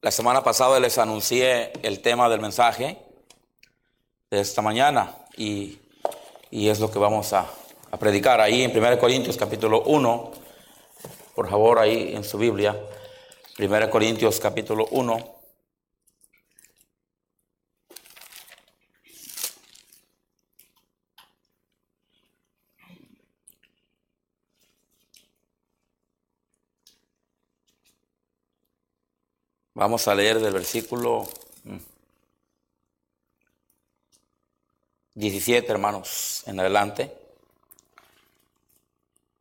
La semana pasada les anuncié el tema del mensaje de esta mañana y, y es lo que vamos a, a, predicar ahí en 1 Corintios capítulo 1. Por favor, ahí en su Biblia. 1 Corintios capítulo 1. Vamos a leer del versículo 17, hermanos, en adelante.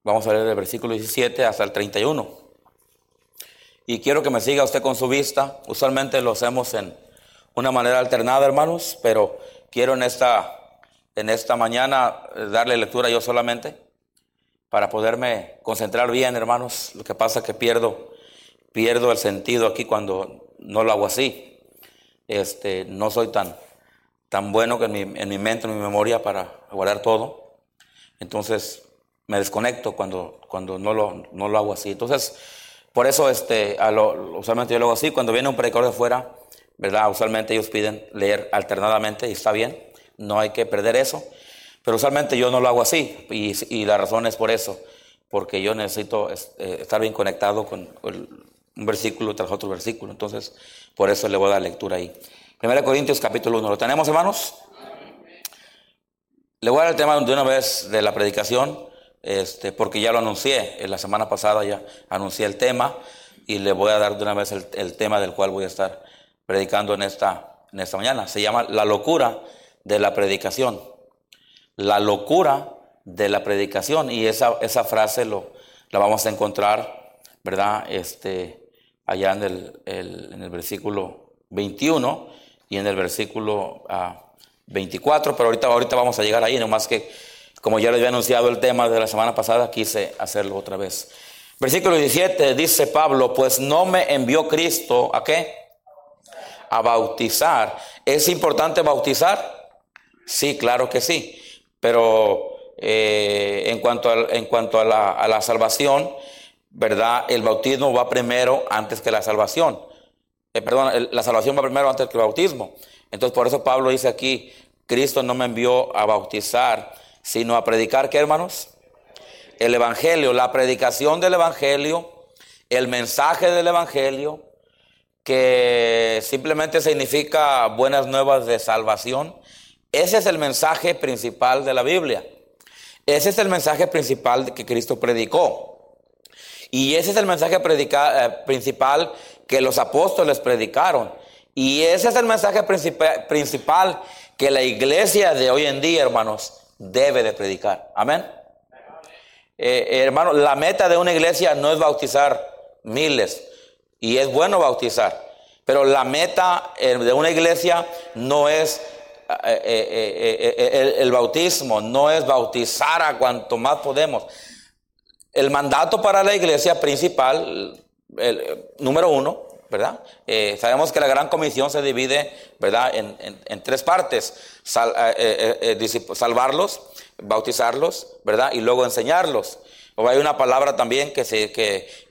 Vamos a leer del versículo 17 hasta el 31. Y quiero que me siga usted con su vista. Usualmente lo hacemos en una manera alternada, hermanos, pero quiero en esta, en esta mañana darle lectura yo solamente para poderme concentrar bien, hermanos. Lo que pasa es que pierdo pierdo el sentido aquí cuando no lo hago así. Este, no soy tan, tan bueno que en mi, en mi mente, en mi memoria para guardar todo. Entonces me desconecto cuando, cuando no, lo, no lo hago así. Entonces, por eso este, a usualmente yo lo hago así. Cuando viene un predicador de fuera, ¿verdad? Usualmente ellos piden leer alternadamente y está bien. No hay que perder eso. Pero usualmente yo no lo hago así y, y la razón es por eso. Porque yo necesito este, estar bien conectado con el, un versículo tras otro versículo. Entonces, por eso le voy a dar lectura ahí. 1 Corintios capítulo 1. ¿Lo tenemos, hermanos? Le voy a dar el tema de una vez de la predicación, este, porque ya lo anuncié. En la semana pasada ya anuncié el tema y le voy a dar de una vez el, tema del cual voy a estar predicando en esta, en esta mañana. Se llama la locura de la predicación. La locura de la predicación. Y esa, esa frase lo, la vamos a encontrar, ¿verdad? Este, allá en el, en el versículo 21 y en el versículo 24, ah, pero ahorita, ahorita vamos a llegar ahí, nomás que como ya les había anunciado el tema de la semana pasada, quise hacerlo otra vez. Versículo 17 dice Pablo, pues no me envió Cristo a qué? A bautizar. ¿Es importante bautizar? Sí, claro que sí, pero eh, en cuanto, a, en cuanto a, la, a la salvación, ¿verdad? El bautismo va primero antes que la salvación. Eh, perdón, la salvación va primero antes que el bautismo. Entonces, por eso Pablo dice aquí, Cristo no me envió a bautizar, sino a predicar, ¿qué hermanos? El Evangelio, la predicación del Evangelio, el mensaje del Evangelio, que simplemente significa buenas nuevas de salvación. Ese es el mensaje principal de la Biblia. Ese es el mensaje principal que Cristo predicó. Y ese es el mensaje eh, principal que los apóstoles predicaron. Y ese es el mensaje principal que la iglesia de hoy en día, hermanos, debe de predicar. Amén. Eh, eh, hermano, la meta de una iglesia no es bautizar miles. Y es bueno bautizar. Pero la meta de una iglesia no es el bautismo, no es bautizar a cuanto más podemos. El mandato para la iglesia principal, número uno, ¿verdad? Eh, sabemos que la gran comisión se divide, ¿verdad?, en, tres partes. Eh, eh, salvarlos, bautizarlos, ¿verdad? Y luego enseñarlos. O hay una palabra también que,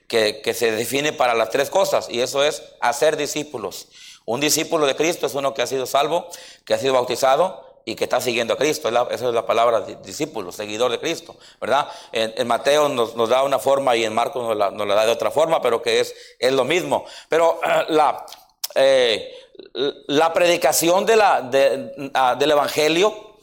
que se define para las tres cosas, y eso es hacer discípulos. Un discípulo de Cristo es uno que ha sido salvo, que ha sido bautizado y que está siguiendo a Cristo. esa es la palabra discípulo, seguidor de Cristo, ¿verdad? En, Mateo nos, da una forma y en Marcos nos la, nos da de otra forma, pero que es, es lo mismo. Pero la, eh, la predicación de ah, del Evangelio,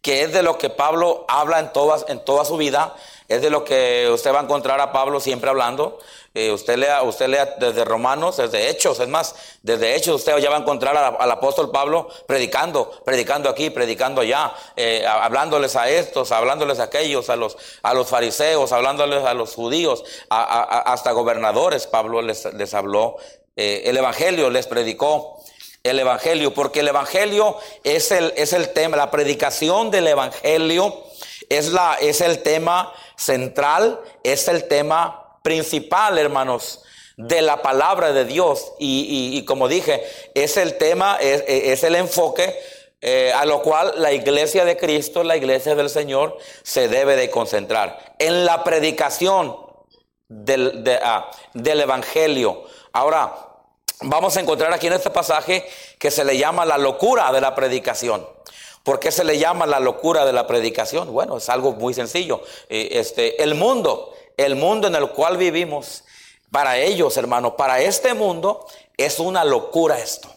que es de lo que Pablo habla en, todas, en toda su vida, es de lo que usted va a encontrar a Pablo siempre hablando. Eh, usted, lea, usted lea desde Romanos, desde Hechos, es más, desde Hechos usted ya va a encontrar al, apóstol Pablo predicando, predicando aquí, predicando allá, eh, hablándoles a estos, hablándoles a aquellos, a los, a los fariseos, hablándoles a los judíos, hasta gobernadores Pablo les, les habló, eh, el Evangelio les predicó. El Evangelio, porque el Evangelio es el, es el tema, la predicación del Evangelio es, la, es el tema central, es el tema principal, hermanos, de la palabra de Dios. Y, como dije, es el tema, es, el enfoque eh, a lo cual la iglesia de Cristo, la iglesia del Señor, se debe de concentrar. En la predicación del, ah, del Evangelio. Ahora, vamos a encontrar aquí en este pasaje que se le llama la locura de la predicación. ¿Por qué se le llama la locura de la predicación? Bueno, es algo muy sencillo. Eh, este, el mundo, el mundo en el cual vivimos, para ellos, hermano, para este mundo es una locura esto.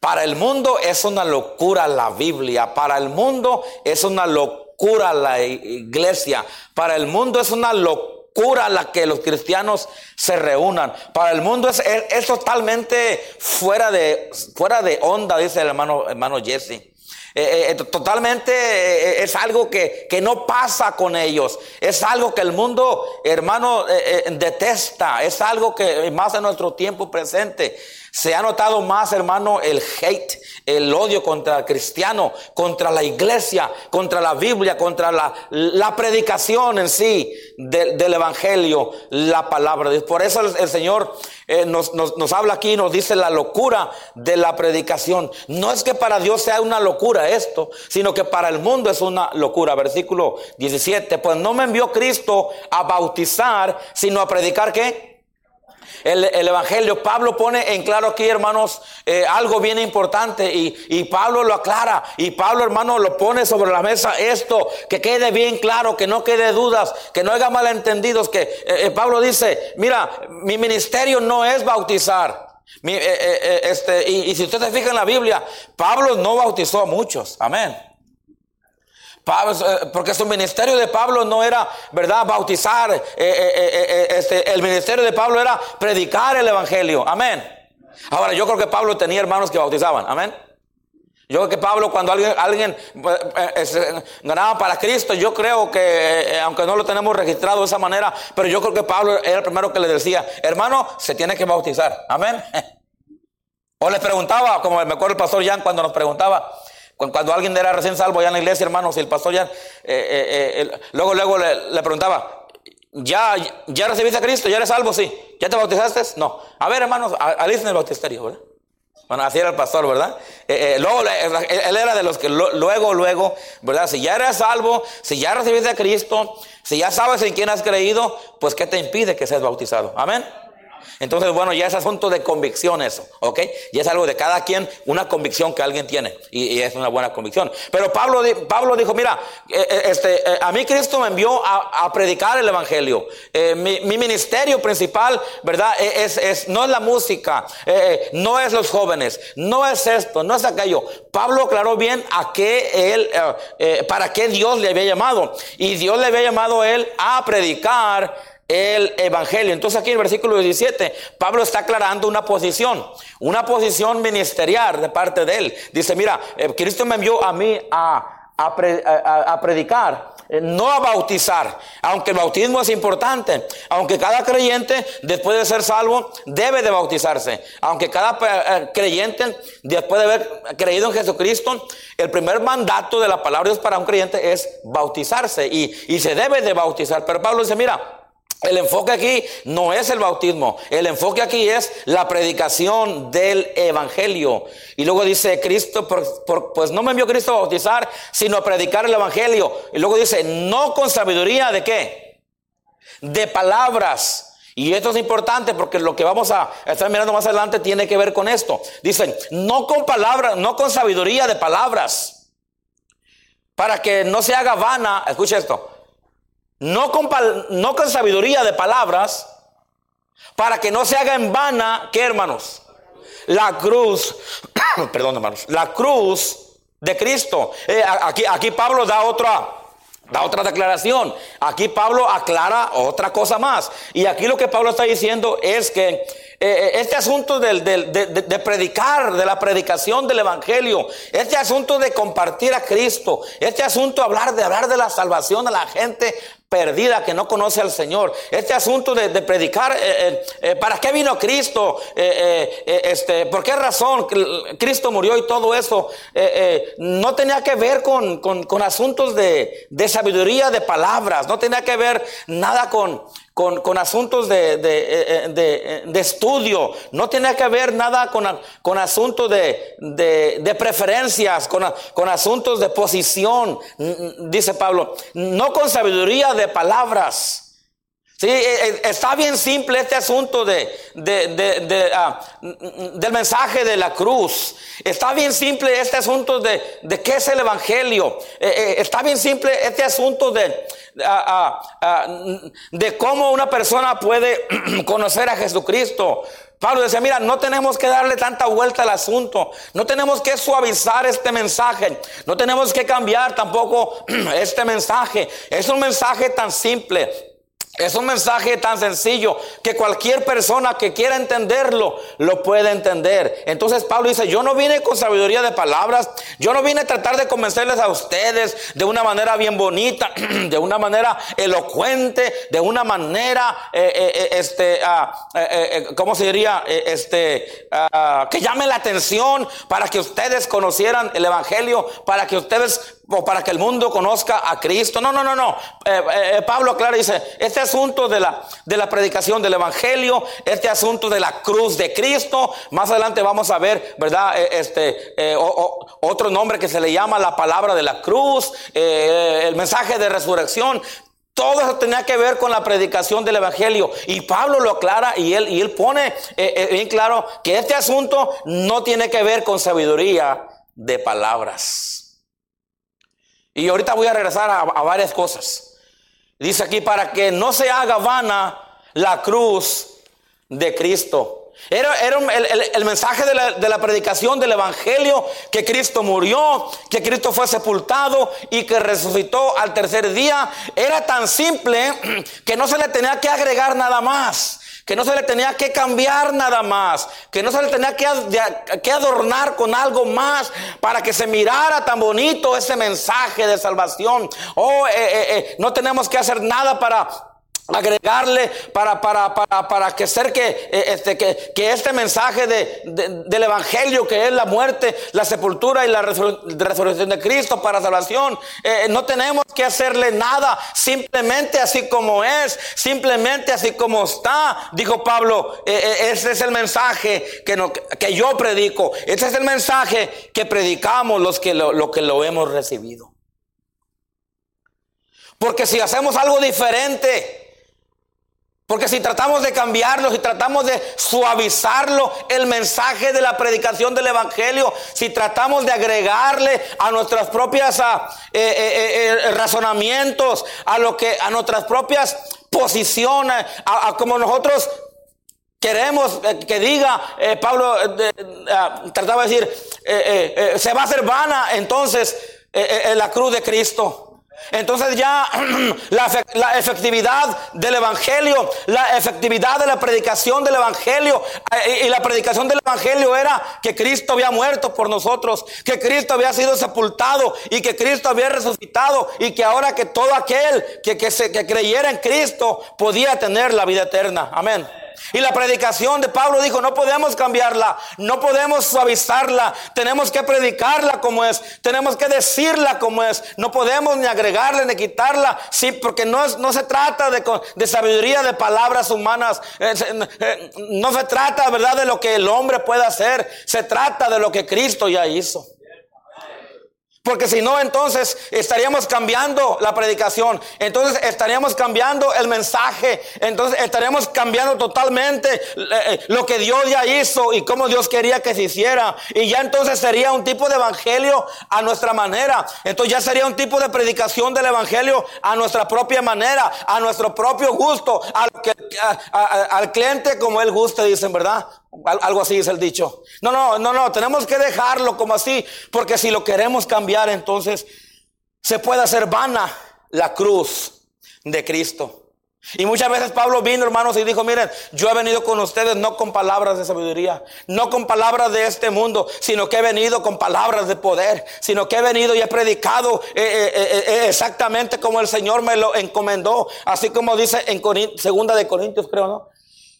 Para el mundo es una locura la Biblia, para el mundo es una locura la iglesia, para el mundo es una locura la que los cristianos se reúnan. Para el mundo es, es, totalmente fuera de, fuera de onda, dice el hermano, hermano Jesse. Eh, eh, totalmente eh, es algo que, que, no pasa con ellos. Es algo que el mundo, hermano, detesta. Es algo que más en nuestro tiempo presente. Se ha notado más, hermano, el hate, el odio contra el cristiano, contra la iglesia, contra la Biblia, contra la, la predicación en sí del Evangelio, la palabra. Por eso el, Señor eh, nos, nos, habla aquí, nos dice la locura de la predicación. No es que para Dios sea una locura esto, sino que para el mundo es una locura. Versículo 17, pues no me envió Cristo a bautizar, sino a predicar qué? El, Evangelio. Pablo pone en claro aquí, hermanos, eh, algo bien importante y, Pablo lo aclara. Y Pablo, hermano, lo pone sobre la mesa esto, que quede bien claro, que no quede dudas, que no haya malentendidos, que eh, eh, Pablo dice, mira, mi ministerio no es bautizar. este, y, y si usted se fija en la Biblia, Pablo no bautizó a muchos. Amén. Eh, porque su ministerio de Pablo no era, ¿verdad?, bautizar. Eh, eh, este, el ministerio de Pablo era predicar el Evangelio. Amén. Ahora, yo creo que Pablo tenía hermanos que bautizaban. Amén. Yo creo que Pablo, cuando alguien, alguien ganaba para Cristo, yo creo que, aunque no lo tenemos registrado de esa manera, pero yo creo que Pablo era el primero que le decía, hermano, se tiene que bautizar. Amén. O les preguntaba, como me acuerdo el pastor Jan cuando nos preguntaba, cuando alguien era recién salvo ya en la iglesia, hermanos, y el pastor ya, eh, eh, eh, luego, luego le, preguntaba, ¿ya, ¿ya recibiste a Cristo? ¿Ya eres salvo? Sí. ¿Ya te bautizaste? No. A ver, hermanos, alisten el bautisterio, ¿verdad? Bueno, así era el pastor, ¿verdad? luego, él era de los que luego, luego, ¿verdad? Si ya eres salvo, si ya recibiste a Cristo, si ya sabes en quién has creído, pues ¿qué te impide que seas bautizado? Amén. Entonces, bueno, ya es asunto de convicción eso, ¿ok? Y es algo de cada quien, una convicción que alguien tiene, y, es una buena convicción. Pero Pablo, Pablo dijo, mira, eh, eh, este, eh, a mí Cristo me envió a, predicar el Evangelio. Mi, ministerio principal, ¿verdad? E, es, es, no es la música, no es los jóvenes, no es esto, no es aquello. Pablo aclaró bien a qué él, para qué Dios le había llamado. Y Dios le había llamado a él a predicar el Evangelio. Entonces aquí en el versículo 17, Pablo está aclarando una posición, una posición ministerial de parte de él. Dice, mira, eh, Cristo me envió a mí a, a, predicar, eh, no a bautizar, aunque el bautismo es importante, aunque cada creyente después de ser salvo debe de bautizarse, aunque cada eh, creyente después de haber creído en Jesucristo, el primer mandato de la palabra de para un creyente es bautizarse y, y se debe de bautizar. Pero Pablo dice, mira, el enfoque aquí no es el bautismo, el enfoque aquí es la predicación del Evangelio. Y luego dice Cristo, pues no me envió Cristo a bautizar, sino a predicar el Evangelio. Y luego dice, no con sabiduría de qué? De palabras. Y esto es importante porque lo que vamos a estar mirando más adelante tiene que ver con esto. Dicen, no con palabras, no con sabiduría de palabras. Para que no se haga vana, escucha esto, no con, no con sabiduría de palabras, para que no se haga en vana, ¿qué hermanos? La cruz, perdón hermanos, la cruz de Cristo. Eh, aquí, aquí Pablo da otra, da otra declaración. Aquí Pablo aclara otra cosa más. Y aquí lo que Pablo está diciendo es que eh, eh, este asunto de, de, predicar, de la predicación del Evangelio, este asunto de compartir a Cristo, este asunto de hablar, de hablar de la salvación a la gente perdida que no conoce al Señor. Este asunto de, predicar, eh, eh, eh, ¿para qué vino Cristo? este, ¿Por qué razón Cristo murió y todo eso? no tenía que ver con, asuntos de, sabiduría de palabras, no tenía que ver nada con, con, asuntos de, de, estudio, no tenía que ver nada con, con asuntos de, preferencias, con, con asuntos de posición, dice Pablo, no con sabiduría de palabras, Sí, e, e, está bien simple este asunto de, ah, del mensaje de la cruz. Está bien simple este asunto de, qué es el Evangelio. Eh, eh, está bien simple este asunto de, ah, ah, de cómo una persona puede conocer a Jesucristo. Pablo decía, mira, no tenemos que darle tanta vuelta al asunto, no tenemos que suavizar este mensaje, no tenemos que cambiar tampoco este mensaje. Es un mensaje tan simple, es un mensaje tan sencillo que cualquier persona que quiera entenderlo lo puede entender. Entonces Pablo dice, yo no vine con sabiduría de palabras, yo no vine a tratar de convencerles a ustedes de una manera bien bonita, de una manera elocuente, de una manera, eh, eh, eh, este, ah, ¿cómo se diría? este, ah, que llame la atención para que ustedes conocieran el Evangelio, para que ustedes o para que el mundo conozca a Cristo. No, no, no, no. Eh, eh, eh, Pablo aclara dice, este asunto de la, de la predicación del Evangelio, este asunto de la cruz de Cristo, más adelante vamos a ver, ¿verdad? este, otro nombre que se le llama la palabra de la cruz, el mensaje de resurrección. Todo eso tenía que ver con la predicación del Evangelio. Y Pablo lo aclara y él, y él pone bien claro que este asunto no tiene que ver con sabiduría de palabras. Y ahorita voy a regresar a, varias cosas. Dice aquí, para que no se haga vana la cruz de Cristo. Era, el, mensaje de la, de la, predicación del Evangelio, que Cristo murió, que Cristo fue sepultado y que resucitó al tercer día. Era tan simple que no se le tenía que agregar nada más que no se le tenía que cambiar nada más, que no se le tenía que, adornar con algo más para que se mirara tan bonito ese mensaje de salvación. Oh, eh, eh, eh, no tenemos que hacer nada para agregarle para, para, para, para que ser que, eh, este, que, que este mensaje de, del Evangelio, que es la muerte, la sepultura y la resurrección de Cristo para salvación, eh, no tenemos que hacerle nada, simplemente así como es, simplemente así como está, dijo Pablo, eh, ese es el mensaje que, no, que yo predico, ese es el mensaje que predicamos los que lo, lo que lo hemos recibido. Porque si hacemos algo diferente, porque si tratamos de cambiarlo, si tratamos de suavizarlo, el mensaje de la predicación del Evangelio, si tratamos de agregarle a nuestras propias ah, eh, eh, eh, razonamientos, a lo que, a nuestras propias posiciones, a, como nosotros queremos que diga, Pablo ah, trataba de decir, se va a hacer vana entonces la cruz de Cristo. Entonces ya la, efectividad del Evangelio, la efectividad de la predicación del Evangelio, eh, y la predicación del Evangelio era que Cristo había muerto por nosotros, que Cristo había sido sepultado y que Cristo había resucitado y que ahora que todo aquel que, que, se, que creyera en Cristo podía tener la vida eterna. Amén. Y la predicación de Pablo dijo, no podemos cambiarla, no podemos suavizarla, tenemos que predicarla como es, tenemos que decirla como es, no podemos ni agregarle ni quitarla, sí, porque no, no se trata de, de, sabiduría de palabras humanas, eh, eh, no se trata, ¿verdad?, de lo que el hombre puede hacer, se trata de lo que Cristo ya hizo. Porque si no, entonces estaríamos cambiando la predicación. Entonces estaríamos cambiando el mensaje. Entonces estaríamos cambiando totalmente eh, eh, lo que Dios ya hizo y cómo Dios quería que se hiciera. Y ya entonces sería un tipo de evangelio a nuestra manera. Entonces ya sería un tipo de predicación del evangelio a nuestra propia manera, a nuestro propio gusto, al cliente como él guste, dicen, ¿verdad? Algo así es el dicho. No, no, no, no, tenemos que dejarlo como así, porque si lo queremos cambiar, entonces se puede hacer vana la cruz de Cristo. Y muchas veces Pablo vino, hermanos, y dijo, miren, yo he venido con ustedes no con palabras de sabiduría, no con palabras de este mundo, sino que he venido con palabras de poder, sino que he venido y he predicado eh, eh, eh, exactamente como el Señor me lo encomendó, así como dice en segunda de Corintios, creo, ¿no?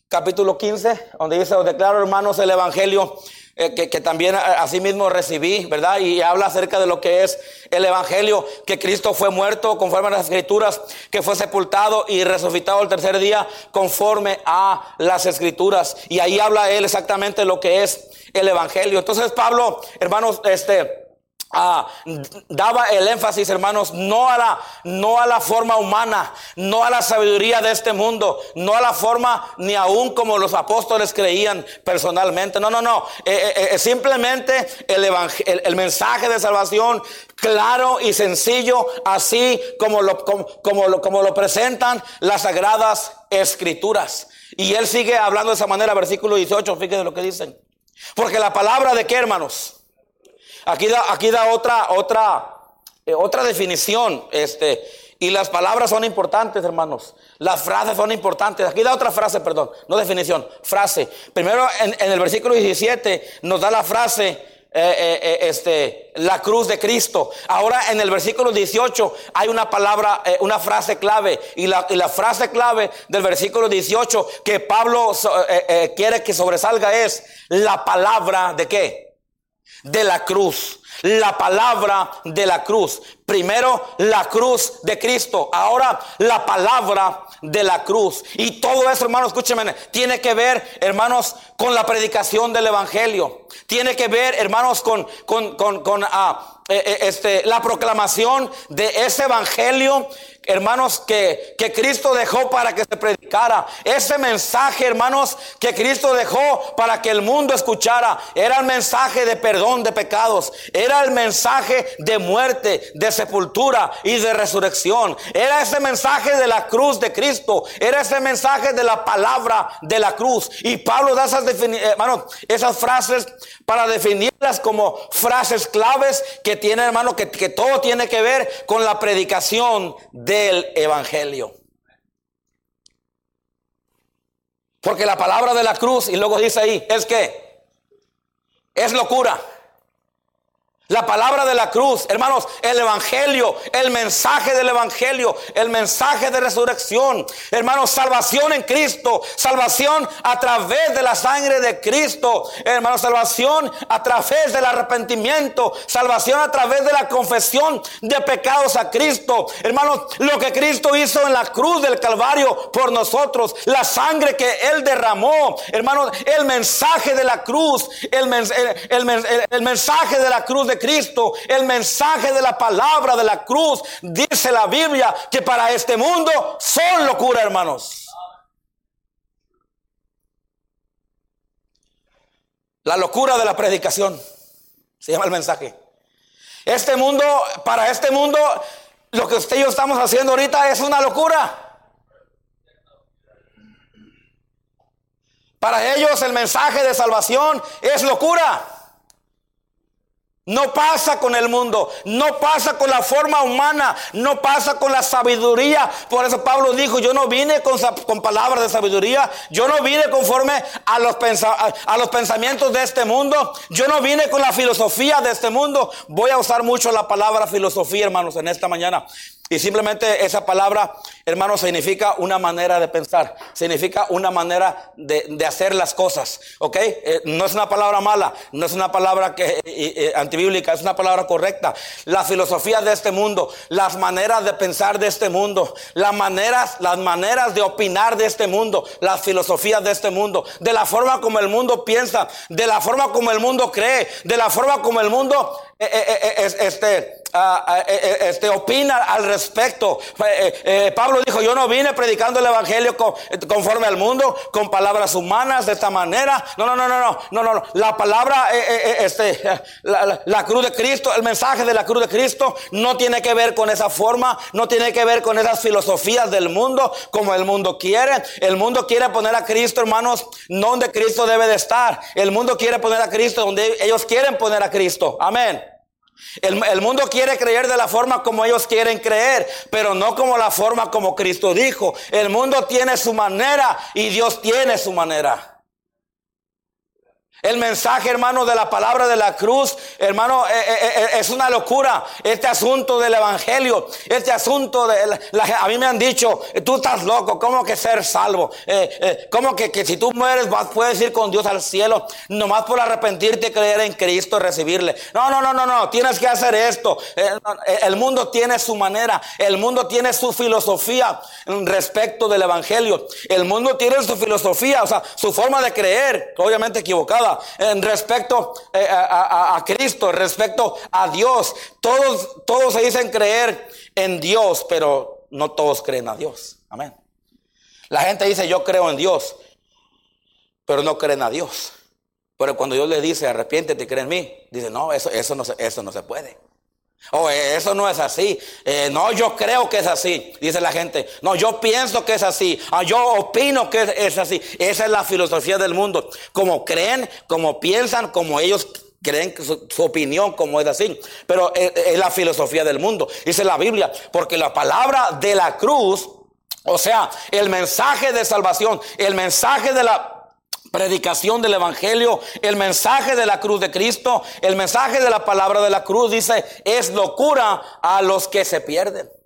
Capítulo 15, donde dice, os declaro hermanos el Evangelio eh, que, que, también así mismo recibí, ¿verdad? Y habla acerca de lo que es el Evangelio, que Cristo fue muerto conforme a las Escrituras, que fue sepultado y resucitado el tercer día conforme a las Escrituras. Y ahí habla él exactamente lo que es el Evangelio. Entonces Pablo, hermanos, este... Ah, daba el énfasis, hermanos, no a, la, no a la forma humana, no a la sabiduría de este mundo, no a la forma ni aún como los apóstoles creían personalmente. No, no, no. Eh, eh, eh, simplemente el, el, mensaje de salvación claro y sencillo, así como lo, como, lo, como lo presentan las sagradas escrituras. Y él sigue hablando de esa manera, versículo 18, fíjense lo que dicen. Porque la palabra de qué, hermanos? Aquí da, aquí da otra, otra, eh, otra definición. Este, y las palabras son importantes, hermanos. Las frases son importantes. Aquí da otra frase, perdón, no definición, frase. Primero en, el versículo 17 nos da la frase, eh, eh, este, la cruz de Cristo. Ahora en el versículo 18 hay una palabra, una frase clave. Y la, y la, frase clave del versículo 18 que Pablo quiere que sobresalga es la palabra de qué? De la cruz. La palabra de la cruz. Primero la cruz de Cristo. Ahora la palabra de la cruz. Y todo eso, hermanos, escúchenme, tiene que ver, hermanos, con la predicación del Evangelio. Tiene que ver, hermanos, con, con, con, con ah, eh, eh, este, la proclamación de ese Evangelio hermanos, que, que Cristo dejó para que se predicara. Ese mensaje, hermanos, que Cristo dejó para que el mundo escuchara, era el mensaje de perdón de pecados, era el mensaje de muerte, de sepultura y de resurrección. Era ese mensaje de la cruz de Cristo, era ese mensaje de la palabra de la cruz. Y Pablo da esas, hermanos, esas frases para definirlas como frases claves que tiene, hermano, que, que todo tiene que ver con la predicación de el Evangelio. Porque la palabra de la cruz, y luego dice ahí, es que es locura. La palabra de la cruz, hermanos, el evangelio, el mensaje del evangelio, el mensaje de resurrección, hermanos, salvación en Cristo, salvación a través de la sangre de Cristo, hermanos, salvación a través del arrepentimiento, salvación a través de la confesión de pecados a Cristo, hermanos, lo que Cristo hizo en la cruz del Calvario por nosotros, la sangre que Él derramó, hermanos, el mensaje de la cruz, el, mensaje de la cruz de Cristo, el mensaje de la palabra de la cruz, dice la Biblia que para este mundo son locura, hermanos. La locura de la predicación se llama el mensaje. Este mundo, para este mundo, lo que usted y yo estamos haciendo ahorita es una locura. Para ellos el mensaje de salvación es locura. No pasa con el mundo, no pasa con la forma humana, no pasa con la sabiduría. Por eso Pablo dijo, yo no vine con, palabras de sabiduría, yo no vine conforme a los, a los pensamientos de este mundo, yo no vine con la filosofía de este mundo. Voy a usar mucho la palabra filosofía, hermanos, en esta mañana. Y simplemente esa palabra, hermano, significa una manera de pensar, significa una manera de, hacer las cosas, ¿ok? Eh, no es una palabra mala, no es una palabra que, eh, antibíblica, es una palabra correcta. La filosofía de este mundo, las maneras de pensar de este mundo, las maneras, las maneras de opinar de este mundo, las filosofías de este mundo, de la forma como el mundo piensa, de la forma como el mundo cree, de la forma como el mundo este, ah, ah, este, opina al respecto. Eh, eh, Pablo dijo, yo no vine predicando el Evangelio conforme al mundo, con palabras humanas, de esta manera. No, no, no, no, no, no, no. La palabra, eh, este, la, cruz de Cristo, el mensaje de la cruz de Cristo no tiene que ver con esa forma, no tiene que ver con esas filosofías del mundo, como el mundo quiere. El mundo quiere poner a Cristo, hermanos, no donde Cristo debe de estar. El mundo quiere poner a Cristo donde ellos quieren poner a Cristo. Amén. El, mundo quiere creer de la forma como ellos quieren creer, pero no como la forma como Cristo dijo. El mundo tiene su manera y Dios tiene su manera. El mensaje, hermano, de la palabra de la cruz, hermano, eh, eh, eh, es una locura. Este asunto del evangelio, este asunto de la, a mí me han dicho, tú estás loco, ¿cómo que ser salvo? ¿Cómo que, que, si tú mueres vas, puedes ir con Dios al cielo? Nomás por arrepentirte, creer en Cristo y recibirle. No, no, no, no, no, tienes que hacer esto. El mundo tiene su manera, el mundo tiene su filosofía respecto del evangelio. El mundo tiene su filosofía, o sea, su forma de creer, obviamente equivocada en respecto eh, a, a, Cristo, respecto a Dios. Todos, todos se dicen creer en Dios, pero no todos creen a Dios. Amén. La gente dice yo creo en Dios, pero no creen a Dios. Pero cuando Dios le dice arrepiéntete y cree en mí, dice no, eso, eso, no, eso no se puede. Oh, eso no es así. Eh, no, yo creo que es así, dice la gente. No, yo pienso que es así. Ah, yo opino que es, así. Esa es la filosofía del mundo. Como creen, como piensan, como ellos creen que su, opinión como es así. Pero es, es la filosofía del mundo. Dice la Biblia, porque la palabra de la cruz, o sea, el mensaje de salvación, el mensaje de la predicación del Evangelio, el mensaje de la cruz de Cristo, el mensaje de la palabra de la cruz, dice, es locura a los que se pierden.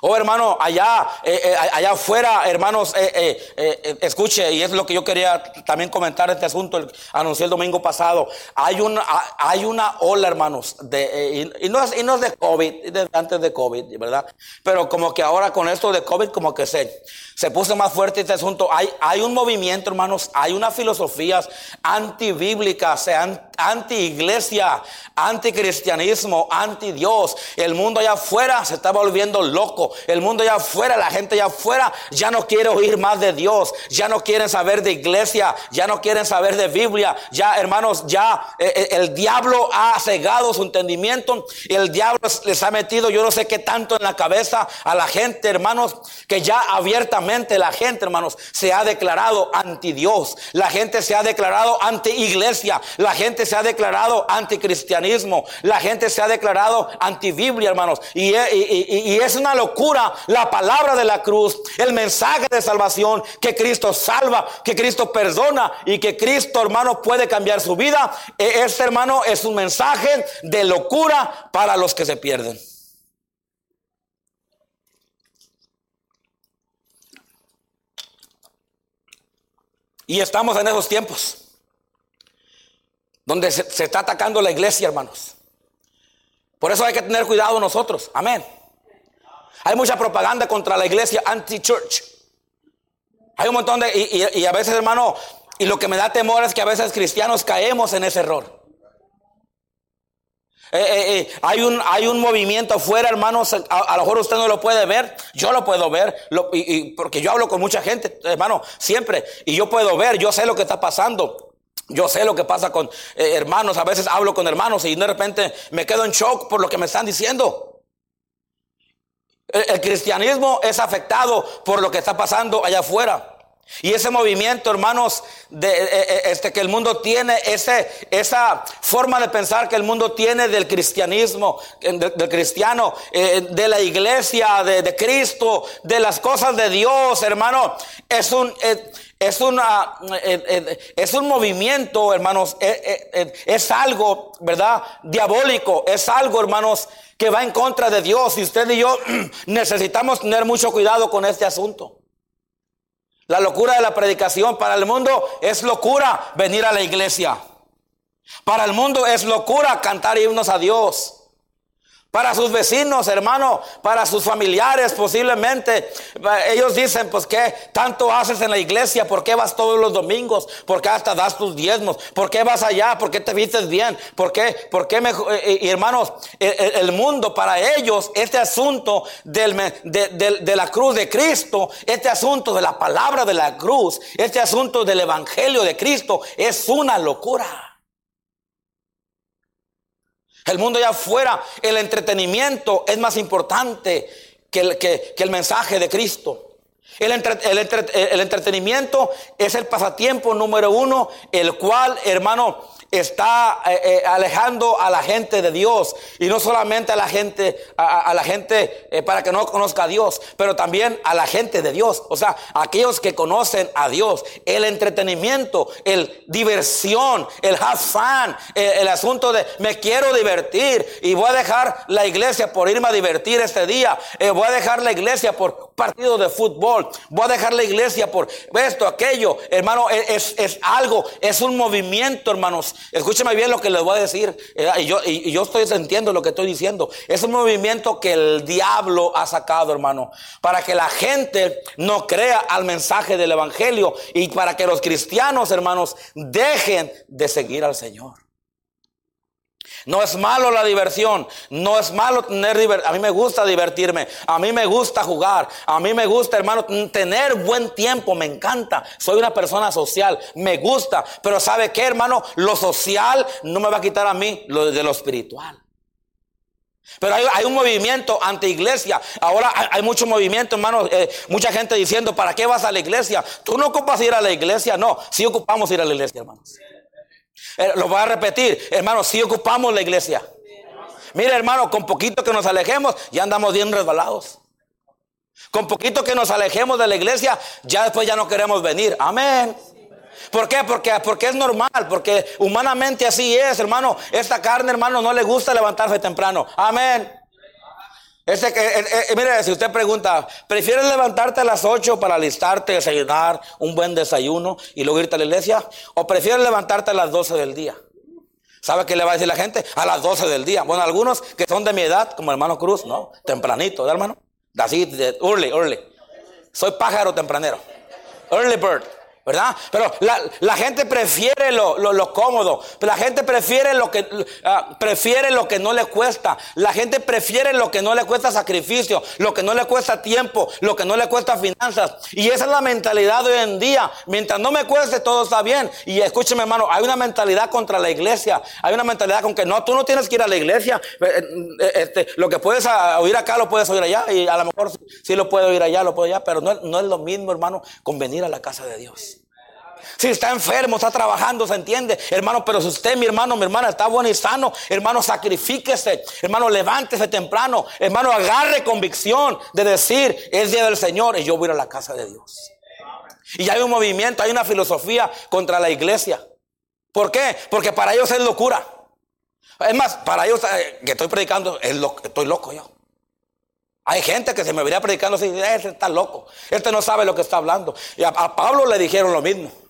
Oh hermano, allá, eh, eh, allá afuera, hermanos, eh, escuche, y es lo que yo quería también comentar este asunto, anuncié el domingo pasado. Hay una, hay una ola, hermanos, de, y, no es, y no es de COVID, antes de COVID, ¿verdad? Pero como que ahora con esto de COVID, como que se, se puso más fuerte este asunto. Hay, hay un movimiento, hermanos, hay unas filosofías antibíblicas, anti-iglesia, anti-cristianismo, anti-Dios. El mundo allá afuera se está volviendo loco. El mundo allá afuera, la gente allá afuera ya no quiere oír más de Dios. Ya no quieren saber de iglesia. Ya no quieren saber de Biblia. Ya, hermanos, ya eh, eh, el diablo ha cegado su entendimiento. El diablo les ha metido, yo no sé qué tanto en la cabeza a la gente, hermanos, que ya abiertamente la gente, hermanos, se ha declarado anti Dios. La gente se ha declarado anti iglesia. La gente se ha declarado anti cristianismo. La gente se ha declarado anti Biblia, hermanos. Y, y, es una locura la palabra de la cruz, el mensaje de salvación, que Cristo salva, que Cristo perdona y que Cristo, hermano, puede cambiar su vida. E, este, hermano, es un mensaje de locura para los que se pierden. Y estamos en esos tiempos donde se, está atacando la iglesia, hermanos. Por eso hay que tener cuidado nosotros. Amén. Hay mucha propaganda contra la iglesia anti-church. Hay un montón de... Y, a veces, hermano, y lo que me da temor es que a veces cristianos caemos en ese error. Eh, eh, eh, hay, un, hay un movimiento afuera, hermanos. A, lo mejor usted no lo puede ver. Yo lo puedo ver. y, porque yo hablo con mucha gente, hermano, siempre. Y yo puedo ver, yo sé lo que está pasando. Yo sé lo que pasa con hermanos. A veces hablo con hermanos y de repente me quedo en shock por lo que me están diciendo. el cristianismo es afectado por lo que está pasando allá afuera. Y ese movimiento, hermanos, de, eh, eh, este, que el mundo tiene, ese, esa forma de pensar que el mundo tiene del cristianismo, del, cristiano, eh, de la iglesia, de, Cristo, de las cosas de Dios, hermano, es un, es, una, es un movimiento, hermanos, es algo, ¿verdad? Diabólico, es algo, hermanos, que va en contra de Dios. Y usted y yo necesitamos tener mucho cuidado con este asunto. La locura de la predicación para el mundo es locura venir a la iglesia. Para el mundo es locura cantar himnos a Dios. Para sus vecinos, hermano, para sus familiares posiblemente. Ellos dicen, pues, ¿qué tanto haces en la iglesia? ¿Por qué vas todos los domingos? ¿Por qué hasta das tus diezmos? ¿Por qué vas allá? ¿Por qué te vistes bien? ¿Por qué? ¿Por qué mejor? Eh, y hermanos, el, mundo para ellos, este asunto de la cruz de Cristo, este asunto de la palabra de la cruz, este asunto del evangelio de Cristo es una locura. El mundo allá afuera, el entretenimiento es más importante que el, que, el mensaje de Cristo. El, el, entretenimiento es el pasatiempo número uno, el cual, hermano, está eh, eh, alejando a la gente de Dios y no solamente a la gente a, la gente eh, para que no conozca a Dios, pero también a la gente de Dios, o sea, aquellos que conocen a Dios, el entretenimiento, el diversión, el have fun, el asunto de me quiero divertir y voy a dejar la iglesia por irme a divertir este día, voy a dejar la iglesia por partido de fútbol voy a dejar la iglesia por esto, aquello. Hermano, es, es algo, es un movimiento, hermanos. Escúcheme bien lo que les voy a decir. Eh, y yo, y yo estoy sintiendo lo que estoy diciendo. Es un movimiento que el diablo ha sacado, hermano, para que la gente no crea al mensaje del Evangelio y para que los cristianos, hermanos, dejen de seguir al Señor. No es malo la diversión, no es malo tener diversión. A mí me gusta divertirme, a mí me gusta jugar, a mí me gusta, hermano, tener buen tiempo, me encanta. Soy una persona social, me gusta, pero ¿sabe qué, hermano? Lo social no me va a quitar a mí lo de lo espiritual. Pero hay, un movimiento ante iglesia. Ahora hay, mucho movimiento, hermano. Eh, mucha gente diciendo, ¿para qué vas a la iglesia? Tú no ocupas ir a la iglesia. No, sí ocupamos ir a la iglesia, hermanos. Eh, lo voy a repetir, hermano, si ocupamos la iglesia. Mire, hermano, con poquito que nos alejemos, ya andamos bien resbalados. Con poquito que nos alejemos de la iglesia, ya después ya no queremos venir. Amén. ¿Por qué? Porque, porque es normal, porque humanamente así es, hermano. Esta carne, hermano, no le gusta levantarse temprano. Amén. Ese, eh, eh, eh, mire, si usted pregunta, ¿prefieres levantarte a las 8 para alistarte, desayunar, un buen desayuno y luego irte a la iglesia? ¿O prefieres levantarte a las 12 del día? ¿Sabe qué le va a decir la gente? A las 12 del día. Bueno, algunos que son de mi edad, como hermano Cruz, ¿no? Tempranito, ¿verdad, hermano? Así, de early, early. Soy pájaro tempranero. Early bird. ¿Verdad? Pero la, gente prefiere lo, lo, cómodo, la gente prefiere lo que ah, prefiere lo que no le cuesta, la gente prefiere lo que no le cuesta sacrificio, lo que no le cuesta tiempo, lo que no le cuesta finanzas, y esa es la mentalidad de hoy en día. Mientras no me cueste todo está bien. Y escúcheme, hermano, hay una mentalidad contra la iglesia, hay una mentalidad con que no, tú no tienes que ir a la iglesia, eh, eh, este, lo que puedes oír acá lo puedes oír allá, y a lo mejor sí lo puedo oír allá, lo puedo allá, pero no, no es lo mismo, hermano, con venir a la casa de Dios. Si está enfermo, está trabajando, se entiende. Hermano, pero si usted, mi hermano, mi hermana, está bueno y sano, hermano, sacrifíquese. Hermano, levántese temprano. Hermano, agarre convicción de decir, es día del Señor y yo voy a la casa de Dios. Y hay un movimiento, hay una filosofía contra la iglesia. ¿Por qué? Porque para ellos es locura. Es más, para ellos eh, que estoy predicando, estoy loco yo. Hay gente que se me vería predicando así, este está loco, este no sabe lo que está hablando. Y a Pablo le dijeron lo mismo.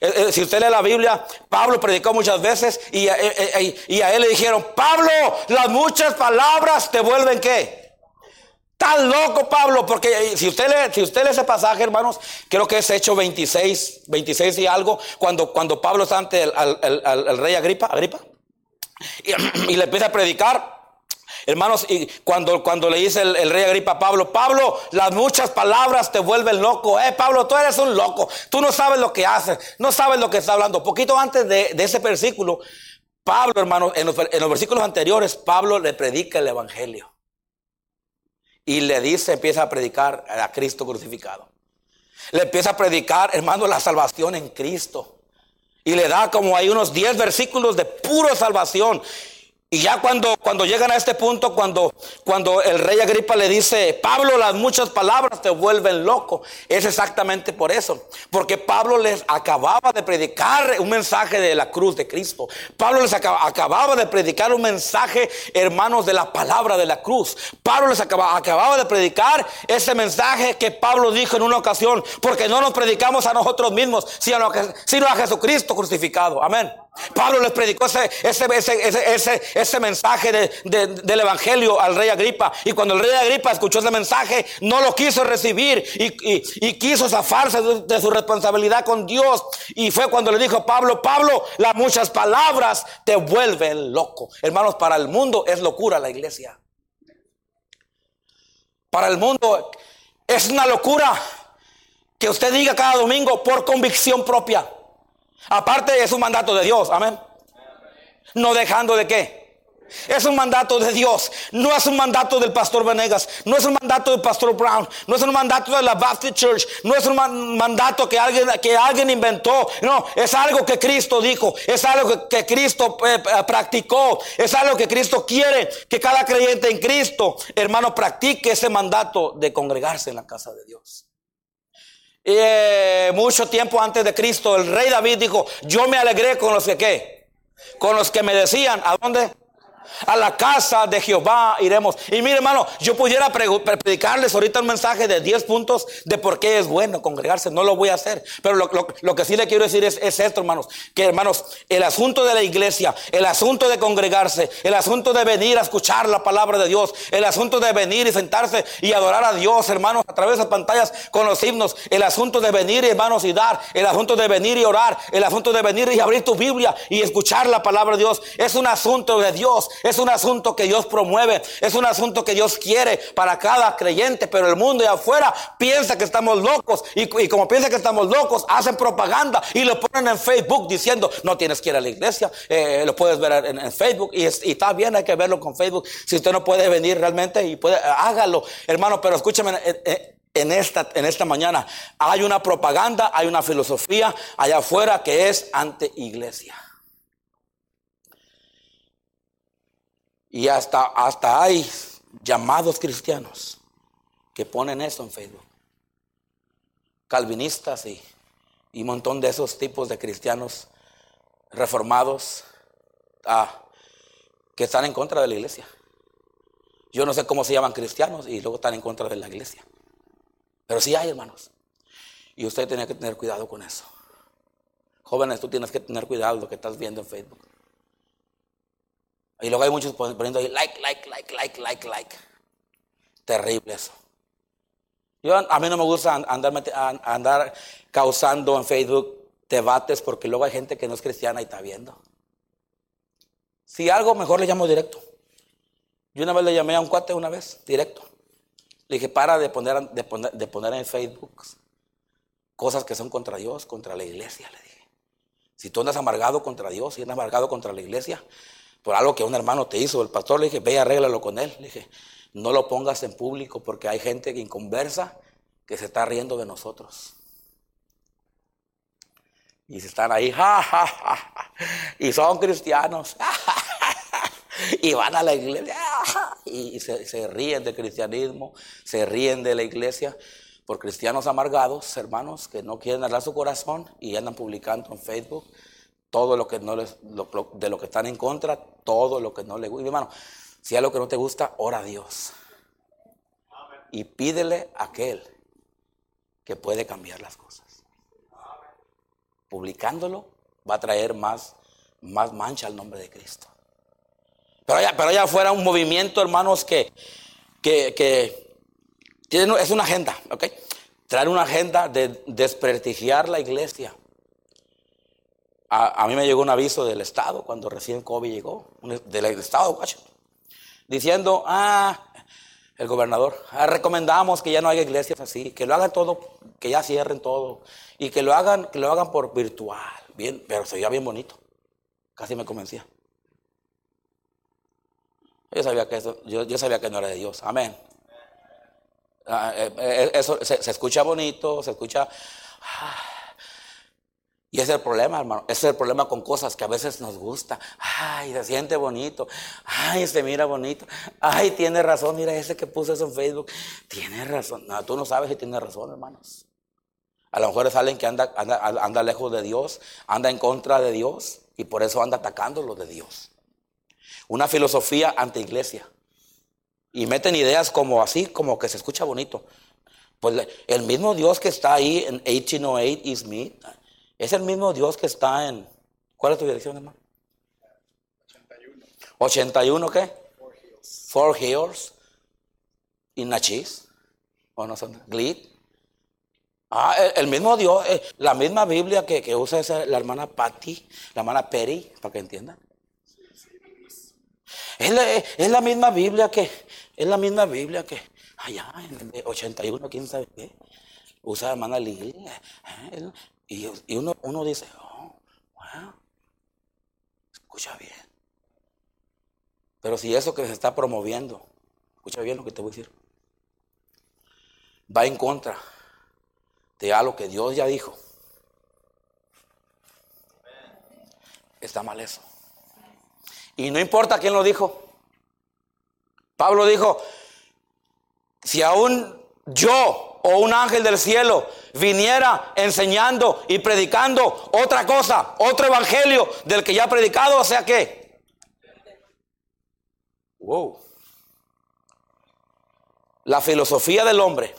Eh, eh, si usted lee la Biblia, Pablo predicó muchas veces y, eh, y, a él le dijeron, Pablo, las muchas palabras te vuelven qué? Tan loco, Pablo, porque si usted lee, si usted lee ese pasaje, hermanos, creo que es Hecho 26, 26 y algo, cuando, cuando Pablo está ante el, rey Agripa, Agripa y, y le empieza a predicar. Hermanos, y cuando, cuando le dice el, rey Agripa a Pablo, Pablo, las muchas palabras te vuelven loco. Eh, Pablo, tú eres un loco. Tú no sabes lo que haces, no sabes lo que está hablando. Poquito antes de, ese versículo, Pablo, hermanos, en los, versículos anteriores, Pablo le predica el evangelio. Y le dice, empieza a predicar a Cristo crucificado. Le empieza a predicar, hermano, la salvación en Cristo. Y le da como hay unos 10 versículos de pura salvación. Y ya cuando, cuando llegan a este punto, cuando, cuando el rey Agripa le dice, Pablo, las muchas palabras te vuelven loco, es exactamente por eso. Porque Pablo les acababa de predicar un mensaje de la cruz de Cristo. Pablo les acababa, de predicar un mensaje, hermanos, de la palabra de la cruz. Pablo les acababa, de predicar ese mensaje que Pablo dijo en una ocasión, porque no nos predicamos a nosotros mismos, sino a Jesucristo crucificado. Amén. Pablo les predicó ese, ese, ese, mensaje del Evangelio al rey Agripa. Y cuando el rey Agripa escuchó ese mensaje, no lo quiso recibir y, quiso zafarse de, su responsabilidad con Dios. Y fue cuando le dijo Pablo, Pablo, las muchas palabras te vuelven loco. Hermanos, para el mundo es locura la iglesia. Para el mundo es una locura que usted diga cada domingo por convicción propia. Aparte es un mandato de Dios, amén. No dejando de qué. Es un mandato de Dios. No es un mandato del pastor Venegas. No es un mandato del pastor Brown. No es un mandato de la Baptist Church. No es un mandato que alguien, que alguien inventó. No, es algo que Cristo dijo. Es algo que, Cristo eh, eh, practicó. Es algo que Cristo quiere que cada creyente en Cristo, hermano, practique ese mandato de congregarse en la casa de Dios. Eh, mucho tiempo antes de Cristo, el rey David dijo, yo me alegré con los que qué, con los que me decían, ¿a dónde? A la casa de Jehová iremos. Y mire, hermano, yo pudiera predicarles ahorita un mensaje de 10 puntos de por qué es bueno congregarse. No lo voy a hacer. Pero lo, que sí le quiero decir es, es, esto, hermanos. Que, hermanos, el asunto de la iglesia, el asunto de congregarse, el asunto de venir a escuchar la palabra de Dios, el asunto de venir y sentarse y adorar a Dios, hermanos, a través de pantallas con los himnos, el asunto de venir, hermanos, y dar, el asunto de venir y orar, el asunto de venir y abrir tu Biblia y escuchar la palabra de Dios, es un asunto de Dios. Es un asunto que Dios promueve, es un asunto que Dios quiere para cada creyente, pero el mundo de afuera piensa que estamos locos y, como piensa que estamos locos, hacen propaganda y lo ponen en Facebook diciendo, no tienes que ir a la iglesia, eh, lo puedes ver en, Facebook y, está bien, hay que verlo con Facebook. Si usted no puede venir realmente y puede, hágalo, hermano, pero escúchame. Eh, eh, en esta, en esta mañana hay una propaganda, hay una filosofía allá afuera que es ante iglesia. Y hasta, hasta hay llamados cristianos que ponen eso en Facebook. Calvinistas y, y un montón de esos tipos de cristianos reformados ah, que están en contra de la iglesia. Yo no sé cómo se llaman cristianos y luego están en contra de la iglesia. Pero sí hay, hermanos. Y usted tiene que tener cuidado con eso. Jóvenes, tú tienes que tener cuidado de lo que estás viendo en Facebook. Y luego hay muchos poniendo ahí like, like, like, like, like, like. Terrible eso. Yo, a mí no me gusta andar, andar causando en Facebook debates porque luego hay gente que no es cristiana y está viendo. Si algo, mejor le llamo directo. Yo una vez le llamé a un cuate una vez, directo. Le dije, para de poner, de poner, de poner en Facebook cosas que son contra Dios, contra la iglesia, le dije. Si tú andas amargado contra Dios y andas amargado contra la iglesia, por algo que un hermano te hizo. El pastor le dije, ve y arréglalo con él. Le dije, no lo pongas en público porque hay gente que conversa que se está riendo de nosotros. Y se están ahí, y son cristianos, y van a la iglesia, y se, se ríen del cristianismo, se ríen de la iglesia por cristianos amargados, hermanos, que no quieren hablar su corazón y andan publicando en Facebook todo lo que no les, de lo que están en contra, todo lo que no les gusta. Mi hermano, si hay algo que no te gusta, ora a Dios. Y pídele a aquel que puede cambiar las cosas. Publicándolo va a traer más, más mancha al nombre de Cristo. Pero allá, pero allá fuera un movimiento, hermanos, que, que, que tiene, es una agenda, ¿ok? Traer una agenda de desprestigiar la iglesia a, mí me llegó un aviso del Estado cuando recién COVID llegó, del Estado de diciendo, ah, el gobernador, ah, recomendamos que ya no haya iglesias así, que lo hagan todo, que ya cierren todo y que lo hagan, que lo hagan por virtual, bien, pero se veía bien bonito, casi me convencía. Yo sabía que eso, yo, sabía que no era de Dios, amén. Ah, eh, eh, eso se, escucha bonito, se escucha. Ah, y ese es el problema, hermano. Ese es el problema con cosas que a veces nos gusta. Ay, se siente bonito. Ay, se mira bonito. Ay, tiene razón. Mira ese que puso eso en Facebook. Tiene razón. No, tú no sabes si tiene razón, hermanos. A lo mejor es alguien que anda, anda, anda lejos de Dios, anda en contra de Dios y por eso anda atacando lo de Dios. Una filosofía anti-iglesia. Y meten ideas como así, como que se escucha bonito. Pues el mismo Dios que está ahí en 1808 is me. Es el mismo Dios que está en... ¿Cuál es tu dirección, hermano? 81. ¿81 qué? Four Hills. Four Hills. ¿Y Nachis? ¿O no son? ¿Glid? Ah, el, mismo Dios, eh, la misma Biblia que, que usa esa, la hermana Patty, la hermana Perry, para que entiendan. Es la, es la misma Biblia que, es la misma Biblia que allá en el 81, quién sabe qué, usa la hermana Lili. Y, uno, uno, dice, oh, escucha bien. Pero si eso que se está promoviendo, escucha bien lo que te voy a decir, va en contra de algo que Dios ya dijo, está mal eso. Y no importa quién lo dijo. Pablo dijo, si aún yo o un ángel del cielo viniera enseñando y predicando otra cosa, otro evangelio del que ya ha predicado, o sea que Wow. La filosofía del hombre,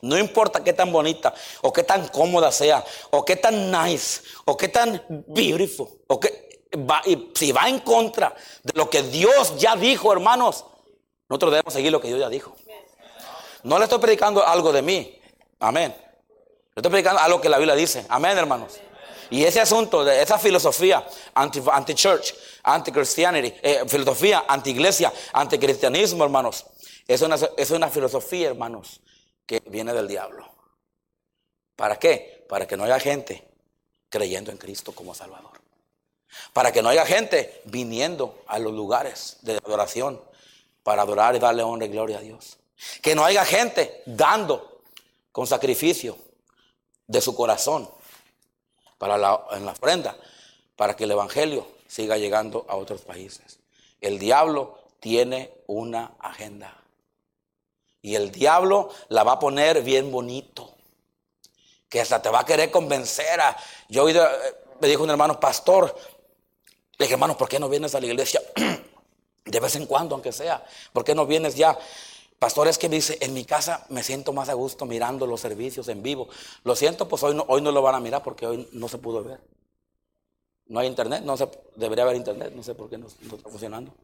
no importa qué tan bonita, o qué tan cómoda sea, o qué tan nice, o qué tan beautiful, o que va, y si va en contra de lo que Dios ya dijo, hermanos, nosotros debemos seguir lo que Dios ya dijo. No le estoy predicando algo de mí. Amén. Le estoy predicando algo que la Biblia dice. Amén, hermanos. Y ese asunto, de esa filosofía anti-church, anti-christianity, eh, filosofía anti-iglesia, anti-cristianismo, hermanos, es una, es una filosofía, hermanos, que viene del diablo. ¿Para qué? Para que no haya gente creyendo en Cristo como Salvador. Para que no haya gente viniendo a los lugares de adoración para adorar y darle honra y gloria a Dios. Que no haya gente dando con sacrificio de su corazón para la, en la ofrenda, para que el Evangelio siga llegando a otros países. El diablo tiene una agenda. Y el diablo la va a poner bien bonito. Que hasta te va a querer convencer. Yo eh, me dijo un hermano pastor, le dije, hermano, ¿por qué no vienes a la iglesia? De vez en cuando, aunque sea. ¿Por qué no vienes ya? Pastor, es que me dice, en mi casa me siento más a gusto mirando los servicios en vivo. Lo siento, pues hoy no, hoy no lo van a mirar porque hoy no se pudo ver. No hay internet, no debería haber internet, no sé por qué no, está funcionando.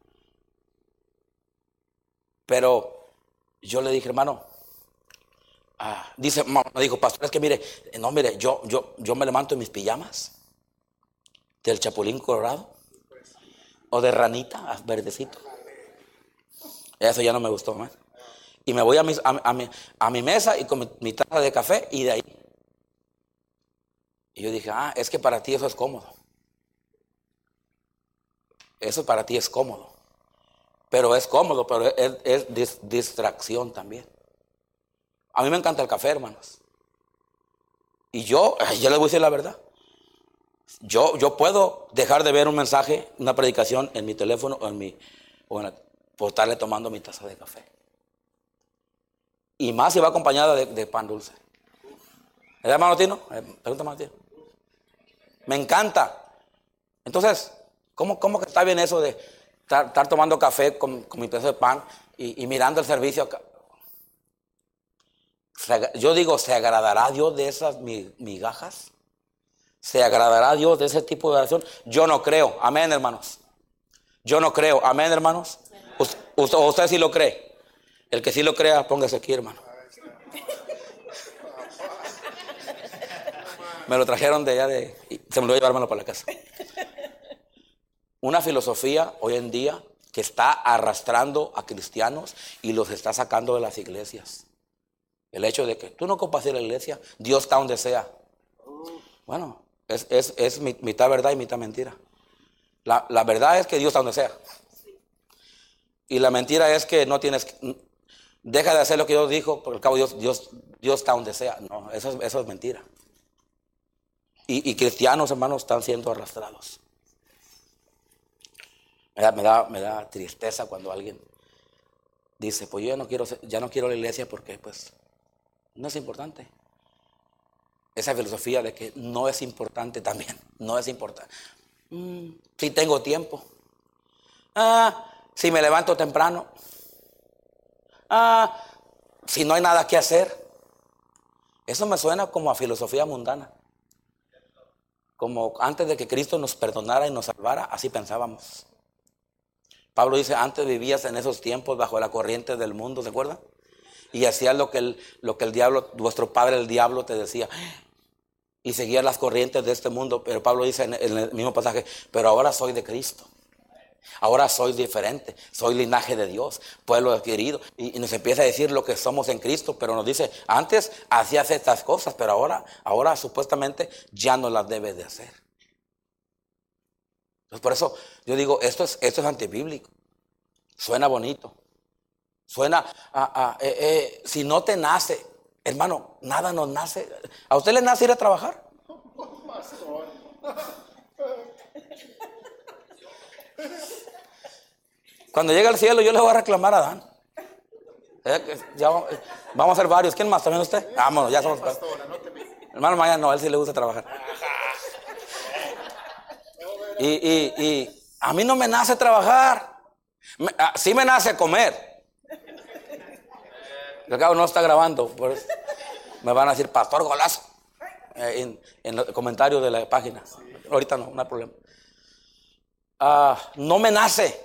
Pero yo le dije, hermano, ah, dice, me dijo, pastor, es que mire, no, mire, yo, yo, yo me levanto en mis pijamas del Chapulín Colorado o de ranita, ah, verdecito. Eso ya no me gustó más. Y me voy a mi, a, mi, mesa y con mi, taza de café y de ahí. Y yo dije, ah, es que para ti eso es cómodo. Eso para ti es cómodo. Pero es cómodo, pero es, distracción también. A mí me encanta el café, hermanos. Y yo, yo les voy a decir la verdad. Yo, yo puedo dejar de ver un mensaje, una predicación en mi teléfono o en mi, o en por estarle tomando mi taza de café. Y más si va acompañada de, pan dulce. ¿Es hermano Tino? Eh, pregunta Martino. Me encanta. Entonces, ¿cómo, ¿cómo, que está bien eso de estar, tomando café con, mi pedazo de pan y, mirando el servicio? Yo digo, ¿se agradará Dios de esas migajas? ¿Se agradará Dios de ese tipo de oración? Yo no creo. Amén, hermanos. Yo no creo. Amén, hermanos. ¿Usted, usted sí lo cree? El que sí lo crea, póngase aquí, hermano. Me lo trajeron de allá de... Se me lo voy a para la casa. Una filosofía hoy en día que está arrastrando a cristianos y los está sacando de las iglesias. El hecho de que tú no ocupas la iglesia, Dios está donde sea. Bueno, es, mitad verdad y mitad mentira. La, la, verdad es que Dios está donde sea. Y la mentira es que no tienes, deja de hacer lo que Dios dijo, por el cabo Dios, Dios, Dios está donde sea. No, eso, eso es mentira. Y, cristianos, hermanos, están siendo arrastrados. Me da, me, da, me da, tristeza cuando alguien dice, pues yo ya no quiero, ya no quiero la iglesia porque pues no es importante. Esa filosofía de que no es importante también, no es importante. Mm, si tengo tiempo. Ah, si me levanto temprano. Ah, si no hay nada que hacer. Eso me suena como a filosofía mundana. Como antes de que Cristo nos perdonara y nos salvara, así pensábamos. Pablo dice, antes vivías en esos tiempos bajo la corriente del mundo, ¿se acuerdan? Y hacías lo que el, lo que el diablo, vuestro padre el diablo te decía. Y seguías las corrientes de este mundo. Pero Pablo dice en el mismo pasaje, pero ahora soy de Cristo. Ahora soy diferente, soy linaje de Dios, pueblo adquirido. Y, nos empieza a decir lo que somos en Cristo, pero nos dice, antes hacías estas cosas, pero ahora, ahora supuestamente ya no las debes de hacer. Entonces por eso yo digo, esto es, esto es antibíblico. Suena bonito. Suena, a, eh, eh, si no te nace, hermano, nada nos nace. ¿A usted le nace ir a trabajar? Cuando llegue al cielo, yo le voy a reclamar a Dan. Eh, vamos a ser varios. ¿Quién más? ¿También usted? Vámonos, ya somos. Hermano Maya, no, a él sí le gusta trabajar. Y, y, y a mí no me nace trabajar. Ah, sí me nace comer. El cabo no está grabando, me van a decir, pastor golazo, eh, en, en el comentario de la página. Ahorita no, no hay problema. Ah, no me nace.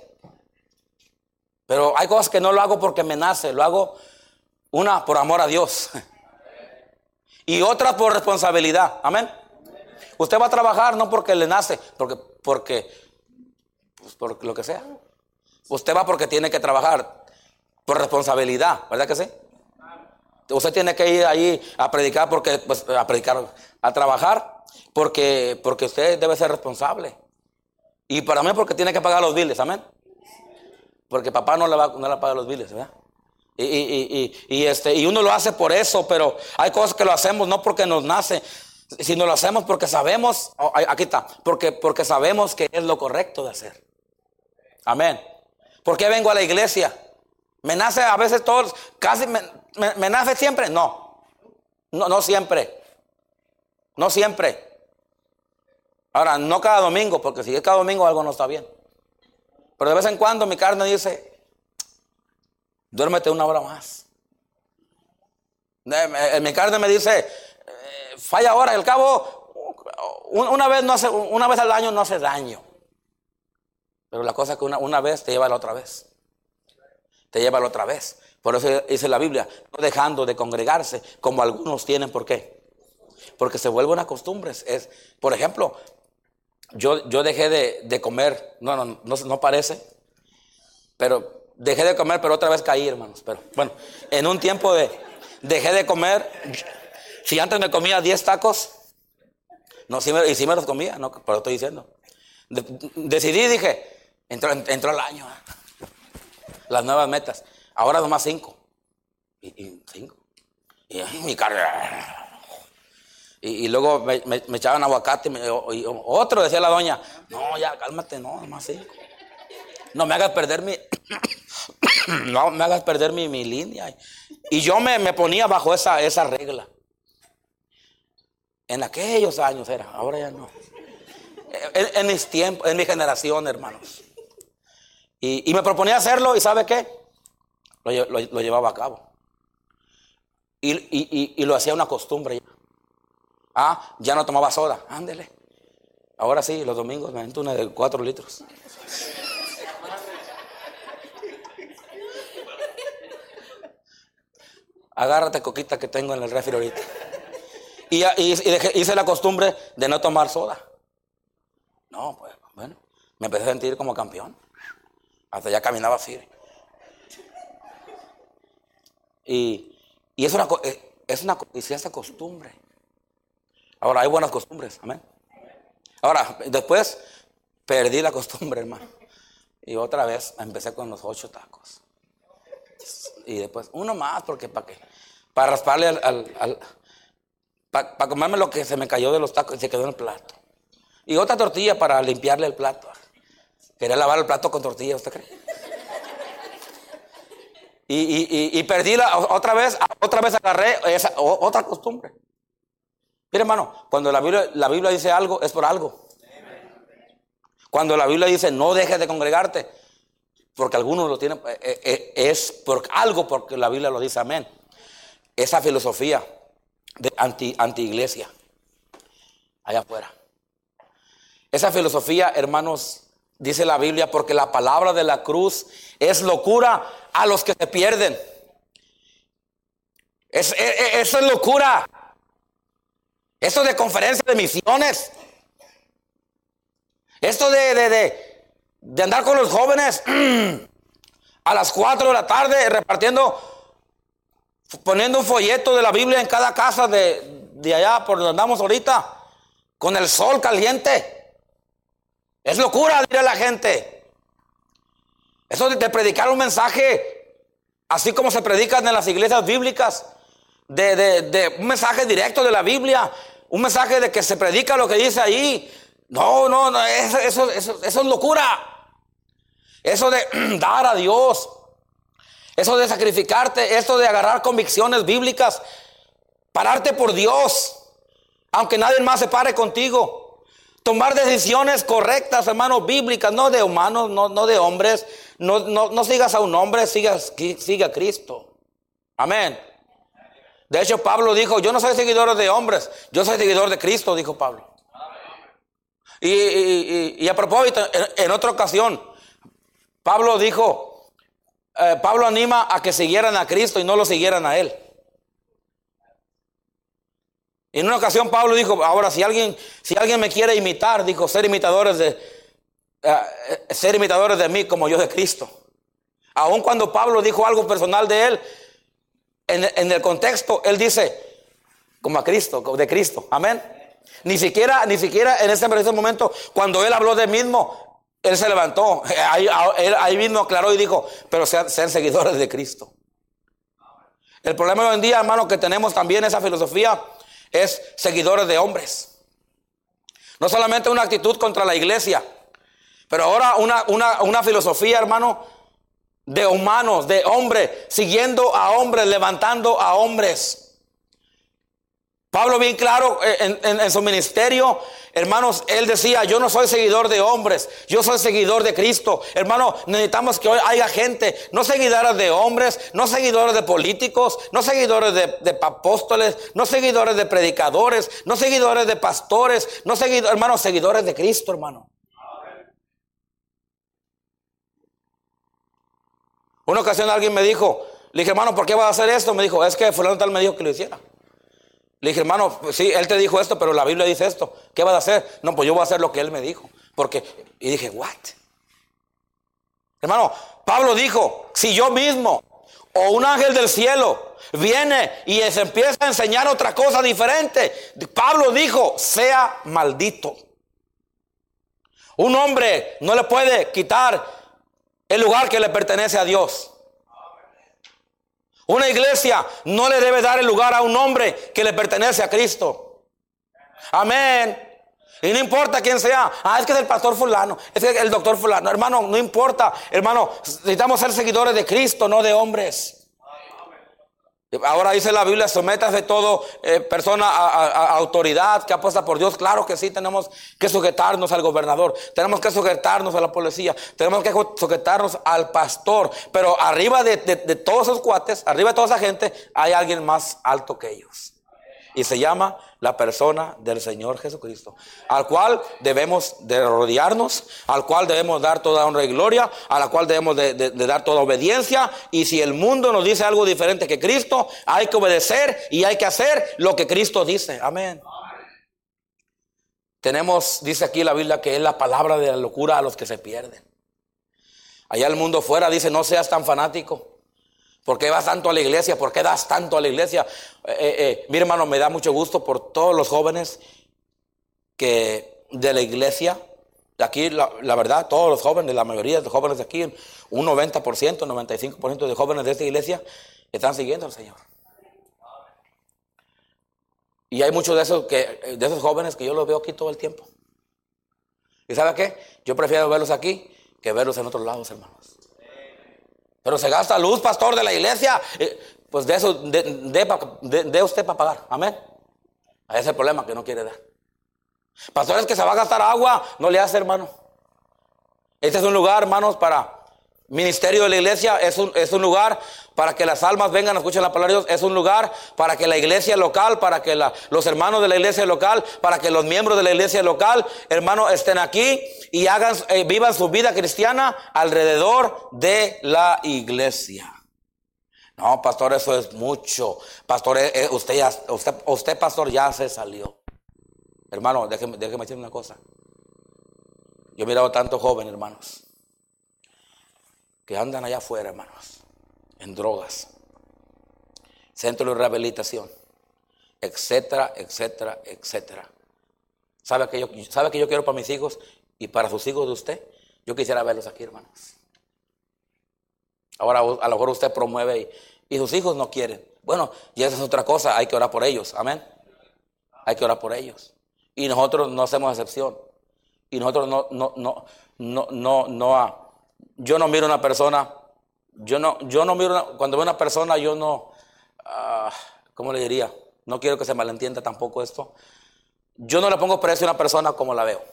Pero hay cosas que no lo hago porque me nace, lo hago una por amor a Dios y otra por responsabilidad. Amén. Usted va a trabajar no porque le nace, porque, porque, pues por lo que sea. Usted va porque tiene que trabajar por responsabilidad, ¿verdad que sí? Usted tiene que ir ahí a predicar porque, pues, a predicar, a trabajar porque, porque usted debe ser responsable. Y para mí porque tiene que pagar los biles, amén. Porque papá no le va no le paga los biles, ¿verdad? Y, y, y, este, y uno lo hace por eso, pero hay cosas que lo hacemos no porque nos nace, sino lo hacemos porque sabemos, oh, aquí está, porque, porque sabemos que es lo correcto de hacer. Amén. ¿Por qué vengo a la iglesia? ¿Me nace a veces todos, casi me, me nace siempre? No, no, no siempre. No siempre. Ahora, no cada domingo, porque si es cada domingo algo no está bien. Pero de vez en cuando mi carne dice, duérmete una hora más. Mi carne me dice, eh, falla ahora, al cabo, una vez, no hace, una vez al año no hace daño. Pero la cosa es que una, una vez te lleva a la otra vez. Te lleva a la otra vez. Por eso dice la Biblia, no dejando de congregarse como algunos tienen. ¿Por qué? Porque se vuelve una costumbre. Es, por ejemplo, yo, yo dejé de, comer, no, no, no, parece, pero dejé de comer, pero otra vez caí, hermanos. Pero bueno, en un tiempo de, dejé de comer, si antes me comía 10 tacos, no, sí me, y sí me los comía, no, pero estoy diciendo. decidí, dije, entró, entró el año, ¿eh? las nuevas metas. Ahora nomás 5. Y 5. Y, mi carga. Y, luego me, echaban aguacate y, otro, decía la doña, no, ya cálmate, no, nomás sí. No me hagas perder mi, no me hagas perder mi, mi línea. Y yo me, me, ponía bajo esa, esa regla. En aquellos años era, ahora ya no. En, mis tiempos, en mi generación, hermanos. Y, me proponía hacerlo y ¿sabe qué? Lo, llevaba a cabo. Y, y, lo hacía una costumbre. Ah, ya no tomaba soda. Ándele. Ahora sí, los domingos me meto una de cuatro litros. Agárrate coquita que tengo en el refri ahorita. Y, hice la costumbre de no tomar soda. No, pues, bueno, me empecé a sentir como campeón. Hasta ya caminaba así. Y, es una, es una, esa costumbre. Ahora, hay buenas costumbres, amén. Ahora, después perdí la costumbre, hermano. Y otra vez empecé con los ocho tacos. Y después, uno más, porque para qué? Para rasparle al. para comerme lo que se me cayó de los tacos y se quedó en el plato. Y otra tortilla para limpiarle el plato. Quería lavar el plato con tortilla, ¿usted cree? Y, perdí la, otra vez, otra vez agarré otra costumbre. Mire, hermano, cuando la Biblia, la Biblia dice algo, es por algo. Cuando la Biblia dice no dejes de congregarte, porque algunos lo tienen, eh, eh, eh, es por algo porque la Biblia lo dice, amén. Esa filosofía de anti, anti iglesia, allá afuera. Esa filosofía, hermanos, dice la Biblia, porque la palabra de la cruz es locura a los que se pierden. Es, eso es locura esto de conferencia de misiones. Esto de, de, de, andar con los jóvenes a las 4 de la tarde repartiendo, poniendo un folleto de la Biblia en cada casa de, de allá por donde andamos ahorita, con el sol caliente. Es locura, dirá la gente. Eso de, predicar un mensaje, así como se predican en las iglesias bíblicas, de, de, un mensaje directo de la Biblia, un mensaje de que se predica lo que dice ahí. No, no, no, eso, eso, eso, eso es locura. Eso de dar a Dios, eso de sacrificarte, eso de agarrar convicciones bíblicas, pararte por Dios, aunque nadie más se pare contigo. Tomar decisiones correctas, hermanos, bíblicas, no de humanos, no, no de hombres, No, no, sigas a un hombre, sigas, siga a Cristo. Amén. De hecho, Pablo dijo, yo no soy seguidor de hombres, yo soy seguidor de Cristo, dijo Pablo. Y, a propósito, en, otra ocasión, Pablo dijo, eh, Pablo anima a que siguieran a Cristo y no lo siguieran a él. En una ocasión Pablo dijo, ahora si alguien, si alguien me quiere imitar, dijo, ser imitadores de, eh, eh, ser imitadores de mí como yo de Cristo. Aun cuando Pablo dijo algo personal de él, en, el contexto, él dice, como a Cristo, de Cristo. Amén. Ni siquiera, ni siquiera en ese preciso momento, cuando él habló de mismo, él se levantó. Ahí, ahí mismo aclaró y dijo, pero sean, sean seguidores de Cristo. El problema hoy en día, hermano, que tenemos también esa filosofía es seguidores de hombres. No solamente una actitud contra la iglesia, pero ahora una, una, una filosofía, hermano, de humanos, de hombres, siguiendo a hombres, levantando a hombres. Pablo bien claro eh, en, su ministerio, hermanos, él decía, yo no soy seguidor de hombres, yo soy seguidor de Cristo. Hermano, necesitamos que hoy haya gente, no seguidores de hombres, no seguidores de políticos, no seguidores de, apóstoles, no seguidores de predicadores, no seguidores de pastores, no seguidores, hermanos, seguidores de Cristo, hermano. Una ocasión alguien me dijo, le dije, hermano, ¿por qué vas a hacer esto? Me dijo, es que fulano tal me dijo que lo hiciera. Le dije, hermano, pues sí, él te dijo esto, pero la Biblia dice esto. ¿Qué vas a hacer? No, pues yo voy a hacer lo que él me dijo. Porque, y dije, ¿what? Hermano, Pablo dijo, si yo mismo o un ángel del cielo viene y se empieza a enseñar otra cosa diferente, Pablo dijo, sea maldito. Un hombre no le puede quitar el lugar que le pertenece a Dios. Una iglesia no le debe dar el lugar a un hombre que le pertenece a Cristo. Amén. Y no importa quién sea. Ah, es que es el pastor fulano. Es que es el doctor fulano. Hermano, no importa. Hermano, necesitamos ser seguidores de Cristo, no de hombres. Ahora dice la Biblia, de todo eh, persona a, autoridad que apuesta por Dios. Claro que sí, tenemos que sujetarnos al gobernador, tenemos que sujetarnos a la policía, tenemos que sujetarnos al pastor. Pero arriba de, de todos esos cuates, arriba de toda esa gente, hay alguien más alto que ellos. Y se llama la persona del Señor Jesucristo, al cual debemos de rodearnos, al cual debemos dar toda honra y gloria, a la cual debemos de, dar toda obediencia. Y si el mundo nos dice algo diferente que Cristo, hay que obedecer y hay que hacer lo que Cristo dice. Amén. Tenemos, dice aquí la Biblia, que es la palabra de la locura a los que se pierden. Allá el mundo fuera dice, no seas tan fanático. ¿Por qué vas tanto a la iglesia? ¿Por qué das tanto a la iglesia? Eh, eh, eh, mi hermano, me da mucho gusto por todos los jóvenes que de la iglesia, de aquí, la, verdad, todos los jóvenes, la mayoría de los jóvenes de aquí, un 90%, 95% de jóvenes de esta iglesia están siguiendo al Señor. Y hay muchos de esos, que, de esos jóvenes que yo los veo aquí todo el tiempo. ¿Y sabe qué? Yo prefiero verlos aquí que verlos en otros lados, hermanos. Pero se gasta luz, pastor de la iglesia. Eh, pues de eso, de, usted para pagar. Amén. Ese es el problema que no quiere dar. Pastores que se va a gastar agua, no le hace, hermano. Este es un lugar, hermanos, para ministerio de la iglesia. Es un, es un lugar para que las almas vengan a escuchar la palabra de Dios. Es un lugar para que la iglesia local, para que los hermanos de la iglesia local, para que los miembros de la iglesia local, hermanos, estén aquí y hagan, eh, vivan su vida cristiana alrededor de la iglesia. No, pastor, eso es mucho. Pastor, eh, eh, usted, usted, pastor, ya se salió. Hermano, déjeme, déjeme decir una cosa. Yo he mirado tanto joven, hermanos, que andan allá afuera, hermanos, en drogas, centro de rehabilitación, etcétera, etcétera, etcétera. ¿Sabe que, yo, ¿Sabe que yo quiero para mis hijos y para sus hijos de usted? Yo quisiera verlos aquí, hermanos. Ahora a lo mejor usted promueve y, sus hijos no quieren. Bueno, y esa es otra cosa, hay que orar por ellos, amén. Hay que orar por ellos. Y nosotros no hacemos excepción. Y nosotros no, no, no, no, no, no, yo no miro a una persona, yo no, yo no miro, cuando veo una persona, yo no, uh, ¿cómo le diría? No quiero que se malentienda tampoco esto. Yo no le pongo precio a una persona como la veo.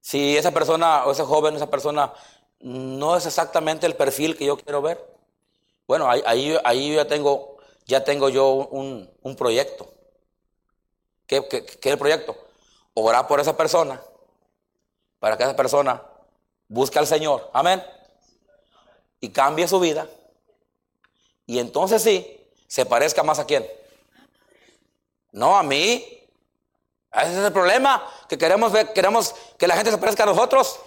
Si esa persona, o ese joven, esa persona no es exactamente el perfil que yo quiero ver. Bueno, ahí, ahí, ahí ya tengo, ya tengo yo un, un proyecto. ¿Qué, qué, ¿Qué es el proyecto? Orar por esa persona, para que esa persona busque al Señor. Amén. Y cambie su vida. Y entonces sí, se parezca más a quién. No a mí. Ese es el problema, que queremos, ver, queremos que la gente se parezca a nosotros.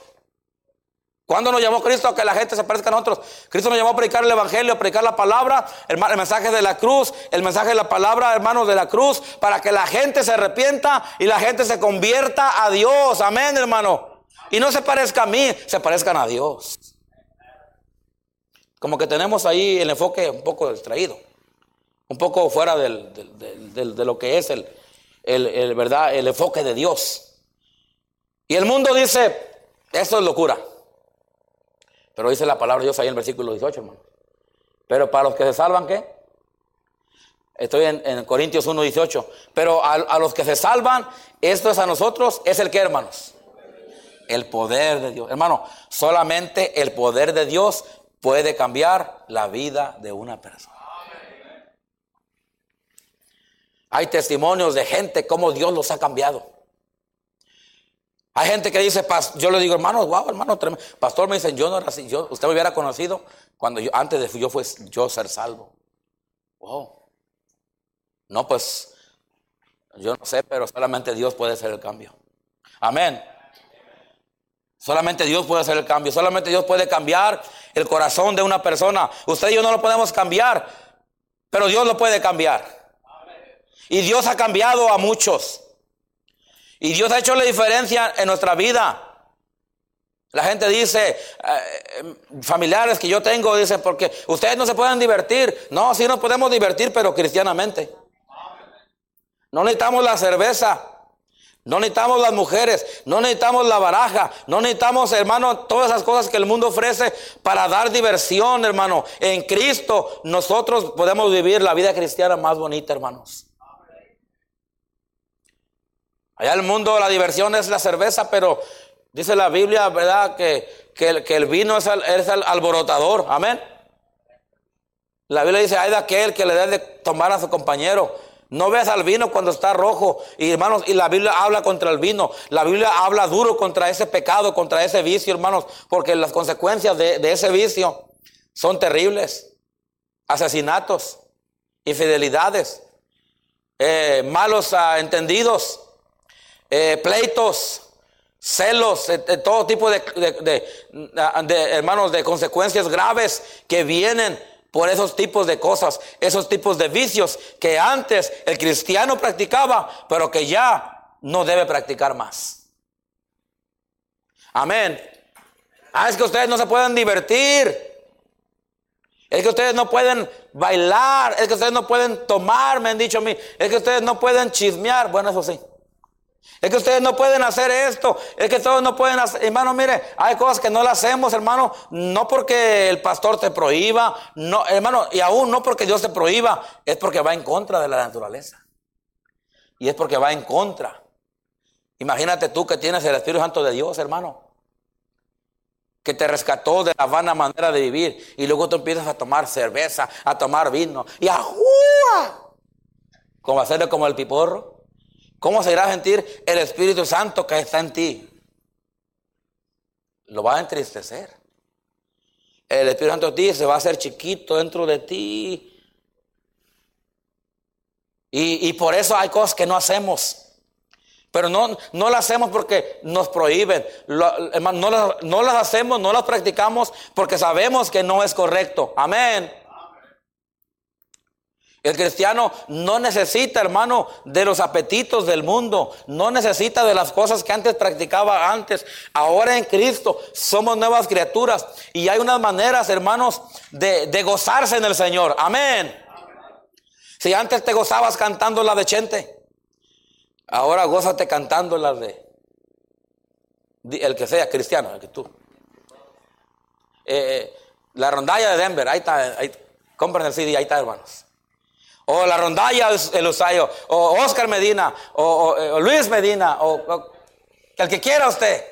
¿Cuándo nos llamó Cristo a que la gente se parezca a nosotros? Cristo nos llamó a predicar el Evangelio, a predicar la palabra, el, mensaje de la cruz, el mensaje de la palabra, hermanos, de la cruz, para que la gente se arrepienta y la gente se convierta a Dios. Amén, hermano. Y no se parezca a mí, se parezcan a Dios. Como que tenemos ahí el enfoque un poco distraído, un poco fuera de lo que es el, el, ¿verdad? el enfoque de Dios. Y el mundo dice, esto es locura. Pero dice la palabra de Dios ahí en el versículo 18, hermano. Pero para los que se salvan, ¿qué? Estoy en, Corintios 1, 18. Pero a, los que se salvan, esto es a nosotros, es el que, hermanos. El poder de Dios. Hermano, solamente el poder de Dios puede cambiar la vida de una persona. Hay testimonios de gente cómo Dios los ha cambiado. Hay gente que dice, yo le digo, hermano, wow, hermano, pastor me dice, yo no era así, usted me hubiera conocido cuando yo, antes de yo fue yo ser salvo. Wow. No, pues, yo no sé, pero solamente Dios puede hacer el cambio. Amén. Solamente Dios puede hacer el cambio, solamente Dios puede cambiar el corazón de una persona. Usted y yo no lo podemos cambiar, pero Dios lo puede cambiar. Y Dios ha cambiado a muchos. Y Dios ha hecho la diferencia en nuestra vida. La gente dice, eh, familiares que yo tengo, dicen, porque ustedes no se pueden divertir. No, sí nos podemos divertir, pero cristianamente. No necesitamos la cerveza. No necesitamos las mujeres, no necesitamos la baraja, no necesitamos, hermano, todas esas cosas que el mundo ofrece para dar diversión, hermano. En Cristo nosotros podemos vivir la vida cristiana más bonita, hermanos. Allá en el mundo la diversión es la cerveza, pero dice la Biblia, ¿verdad? Que, que, el, vino es el, alborotador. Amén. La Biblia dice, hay de aquel que le debe de tomar a su compañero. No ves al vino cuando está rojo. Y hermanos, y la Biblia habla contra el vino. La Biblia habla duro contra ese pecado, contra ese vicio, hermanos. Porque las consecuencias de, ese vicio son terribles. Asesinatos, infidelidades, eh, malos entendidos, eh, pleitos, celos, eh, todo tipo de, hermanos, de consecuencias graves que vienen por esos tipos de cosas, esos tipos de vicios que antes el cristiano practicaba, pero que ya no debe practicar más. Amén. Ah, es que ustedes no se pueden divertir. Es que ustedes no pueden bailar. Es que ustedes no pueden tomar, me han dicho a mí. Es que ustedes no pueden chismear. Bueno, eso sí. Es que ustedes no pueden hacer esto. Es que todos no pueden hacer. Hermano, mire, hay cosas que no las hacemos, hermano. No porque el pastor te prohíba. No, hermano, y aún no porque Dios te prohíba. Es porque va en contra de la naturaleza. Y es porque va en contra. Imagínate tú que tienes el Espíritu Santo de Dios, hermano. Que te rescató de la vana manera de vivir. Y luego tú empiezas a tomar cerveza, a tomar vino. Y a Como hacerle como el piporro. ¿Cómo se irá a sentir el Espíritu Santo que está en ti? Lo va a entristecer. El Espíritu Santo de ti se va a hacer chiquito dentro de ti. Y, por eso hay cosas que no hacemos. Pero no, no las hacemos porque nos prohíben. no, no las hacemos, no las practicamos porque sabemos que no es correcto. Amén. El cristiano no necesita, hermano, de los apetitos del mundo, no necesita de las cosas que antes practicaba antes. Ahora en Cristo somos nuevas criaturas y hay unas maneras, hermanos, de, gozarse en el Señor. Amén. Si antes te gozabas cantando la de Chente, ahora gózate cantando la de el que sea cristiano, el que tú. Eh, la rondalla de Denver, ahí está, ahí, compren el CD, ahí está, hermanos o la rondalla el Usayo, o Oscar Medina, o, Luis Medina, o, el que quiera usted.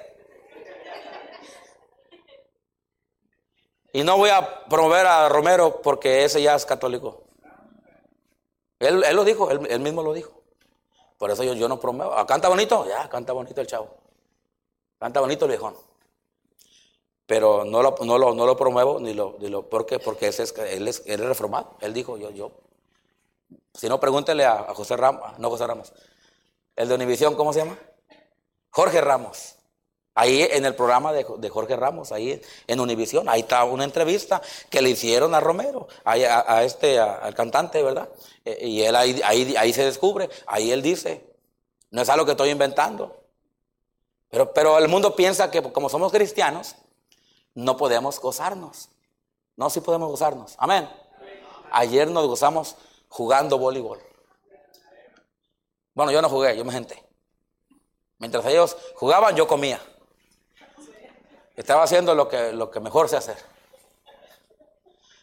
Y no voy a promover a Romero porque ese ya es católico. Él, lo dijo, él, mismo lo dijo. Por eso yo, yo no promuevo. Ah, ¿Canta bonito? Ya, canta bonito el chavo. Canta bonito el viejón. Pero no lo, no lo, no lo promuevo ni lo, ni lo ¿por qué? Porque ese es, él, es, él es reformado. Él dijo, yo, yo. Si no, pregúntele a, José Ramos, no José Ramos. El de Univisión, ¿cómo se llama? Jorge Ramos. Ahí en el programa de, Jorge Ramos, ahí en Univisión, ahí está una entrevista que le hicieron a Romero, a, este, al cantante, ¿verdad? Eh, y él ahí, ahí, ahí, se descubre, ahí él dice, no es algo que estoy inventando. Pero, pero el mundo piensa que como somos cristianos, no podemos gozarnos. No, sí podemos gozarnos. Amén. Ayer nos gozamos jugando voleibol. Bueno, yo no jugué, yo me senté. Mientras ellos jugaban, yo comía. Estaba haciendo lo que, lo que mejor sé hacer.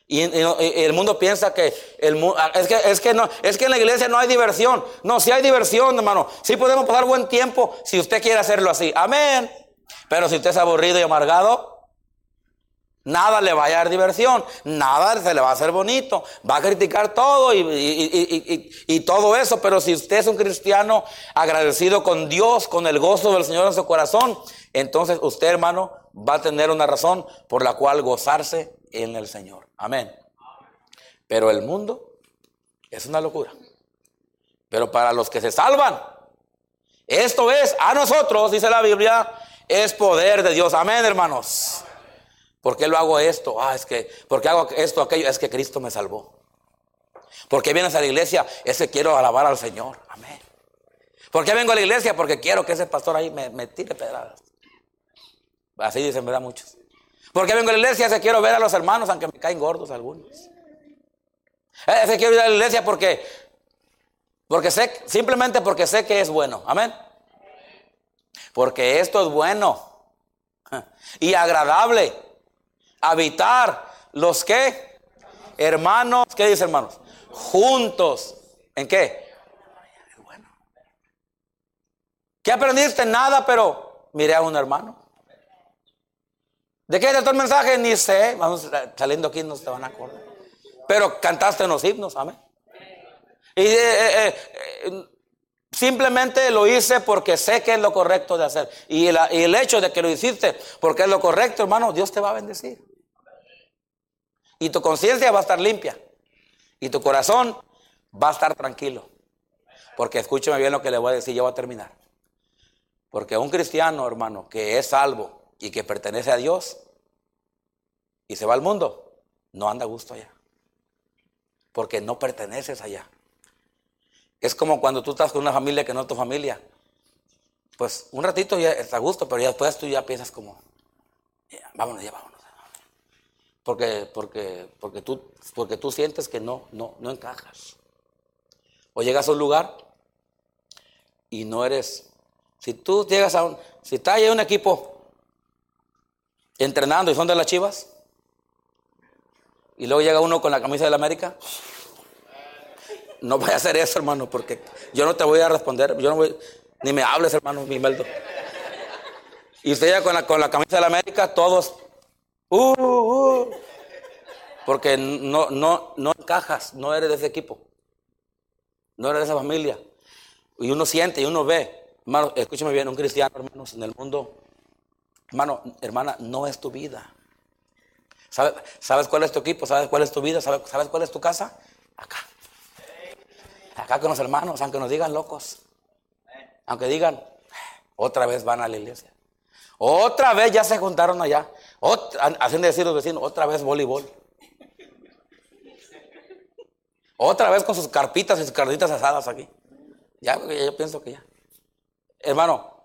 Y, el mundo piensa que, el, ah, es que es que no es que en la iglesia no hay diversión. No, si hay diversión, hermano. Sí podemos pasar buen tiempo si usted quiere hacerlo así. Amén. Pero si usted es aburrido y amargado, Nada le va a dar diversión, nada se le va a hacer bonito, va a criticar todo y, y, todo eso, pero si usted es un cristiano agradecido con Dios, con el gozo del Señor en su corazón, entonces usted hermano va a tener una razón por la cual gozarse en el Señor. Amén. Pero el mundo es una locura. Pero para los que se salvan, esto es a nosotros, dice la Biblia, es poder de Dios. Amén, hermanos. ¿Por qué lo hago esto? Ah, es que, ¿por qué hago esto, aquello? Es que Cristo me salvó. ¿Por qué vienes a la iglesia? Es que quiero alabar al Señor. Amén. ¿Por qué vengo a la iglesia? Porque quiero que ese pastor ahí me, tire pedradas. Así dicen, ¿verdad? Muchos. ¿Por qué vengo a la iglesia? Es quiero ver a los hermanos, aunque me caen gordos algunos. Es que quiero ir a la iglesia porque, porque sé, simplemente porque sé que es bueno. Amén. Porque esto es bueno y agradable habitar los que, hermanos, ¿qué dice hermanos? Juntos. ¿En qué? ¿Qué aprendiste? Nada, pero miré a un hermano. ¿De qué trató el mensaje? Ni sé. Vamos saliendo aquí, no se van a acordar. Pero cantaste en los himnos, amén. Y eh, eh, eh, simplemente lo hice porque sé que es lo correcto de hacer. Y, y el hecho de que lo hiciste porque es lo correcto, hermano, Dios te va a bendecir. Y tu conciencia va a estar limpia. Y tu corazón va a estar tranquilo. Porque escúcheme bien lo que le voy a decir, yo voy a terminar. Porque un cristiano, hermano, que es salvo y que pertenece a Dios y se va al mundo, no anda a gusto allá. Porque no perteneces allá. Es como cuando tú estás con una familia que no es tu familia. Pues un ratito ya está a gusto, pero ya después tú ya piensas como, vámonos, ya vámonos. Porque, porque, porque, tú, porque tú sientes que no, no, no encajas. O llegas a un lugar y no eres. Si tú llegas a un. Si está ahí un equipo entrenando y son de las chivas, y luego llega uno con la camisa de la América, no voy a hacer eso, hermano, porque yo no te voy a responder. Yo no voy, ni me hables, hermano, mi meldo. Y usted llega con la, con la camisa de la América, todos Uh, uh, porque no, no, no encajas, no eres de ese equipo. No eres de esa familia. Y uno siente y uno ve. Hermano, escúchame bien, un cristiano, hermanos, en el mundo, hermano, hermana, no es tu vida. ¿Sabes, ¿Sabes cuál es tu equipo? ¿Sabes cuál es tu vida? ¿Sabes, ¿Sabes cuál es tu casa? Acá. Acá con los hermanos, aunque nos digan locos. Aunque digan, otra vez van a la iglesia. Otra vez ya se juntaron allá. Hacen decir los vecinos, otra vez voleibol. Otra vez con sus carpitas y sus carnitas asadas aquí. Ya, yo pienso que ya. Hermano,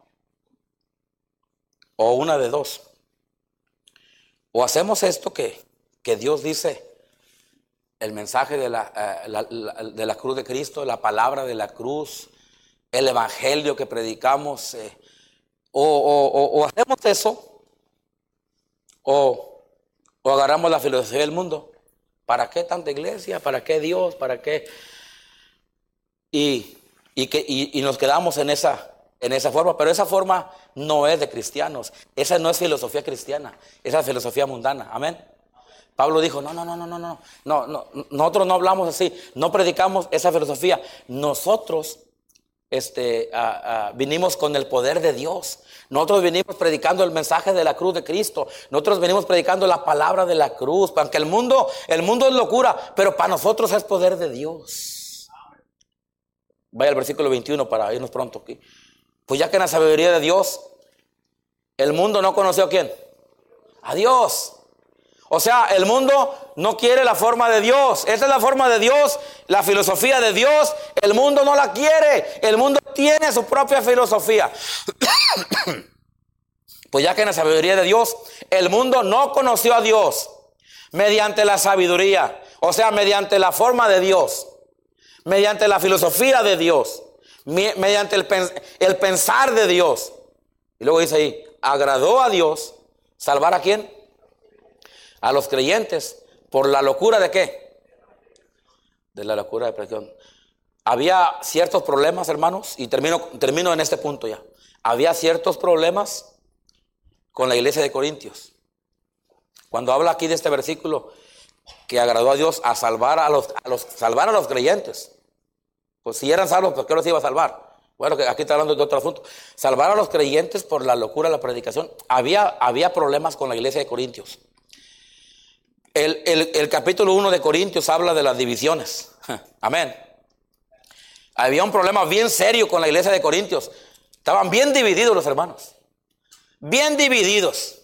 o una de dos. O hacemos esto que, que Dios dice, el mensaje de la, eh, de la, cruz de Cristo, la palabra de la cruz, el evangelio que predicamos, eh, o, hacemos eso, o, agarramos la filosofía del mundo. ¿Para qué tanta iglesia? ¿Para qué Dios? ¿Para qué? Y, que, y, nos quedamos en esa, en esa forma, pero esa forma no es de cristianos. Esa no es filosofía cristiana, esa es filosofía mundana. Amén. Pablo dijo, no, no, no, no, no, no, no, no, nosotros no hablamos así, no predicamos esa filosofía. Nosotros este, vinimos con el poder de Dios. Nosotros venimos predicando el mensaje de la cruz de Cristo. Nosotros venimos predicando la palabra de la cruz. Aunque el mundo, el mundo es locura, pero para nosotros es poder de Dios. Vaya al versículo 21 para irnos pronto aquí. Pues ya que en la sabiduría de Dios, el mundo no conoció a quién. A Dios. O sea, el mundo no quiere la forma de Dios. Esta es la forma de Dios, la filosofía de Dios. El mundo no la quiere. El mundo tiene su propia filosofía. pues ya que en la sabiduría de Dios, el mundo no conoció a Dios mediante la sabiduría. O sea, mediante la forma de Dios. Mediante la filosofía de Dios. Mediante el, pensar de Dios. Y luego dice ahí, agradó a Dios. ¿Salvar a quién? a los creyentes por la locura de qué? De la locura de presión. Había ciertos problemas, hermanos, y termino, termino en este punto ya. Había ciertos problemas con la iglesia de Corintios. Cuando habla aquí de este versículo que agradó a Dios a salvar a los, a los, salvar a los creyentes. Pues si eran salvos, ¿por qué los iba a salvar? Bueno, aquí está hablando de otro asunto. Salvar a los creyentes por la locura de la predicación. Había, había problemas con la iglesia de Corintios. El, capítulo 1 de Corintios habla de las divisiones. Amén. Había un problema bien serio con la iglesia de Corintios. Estaban bien divididos los hermanos. Bien divididos.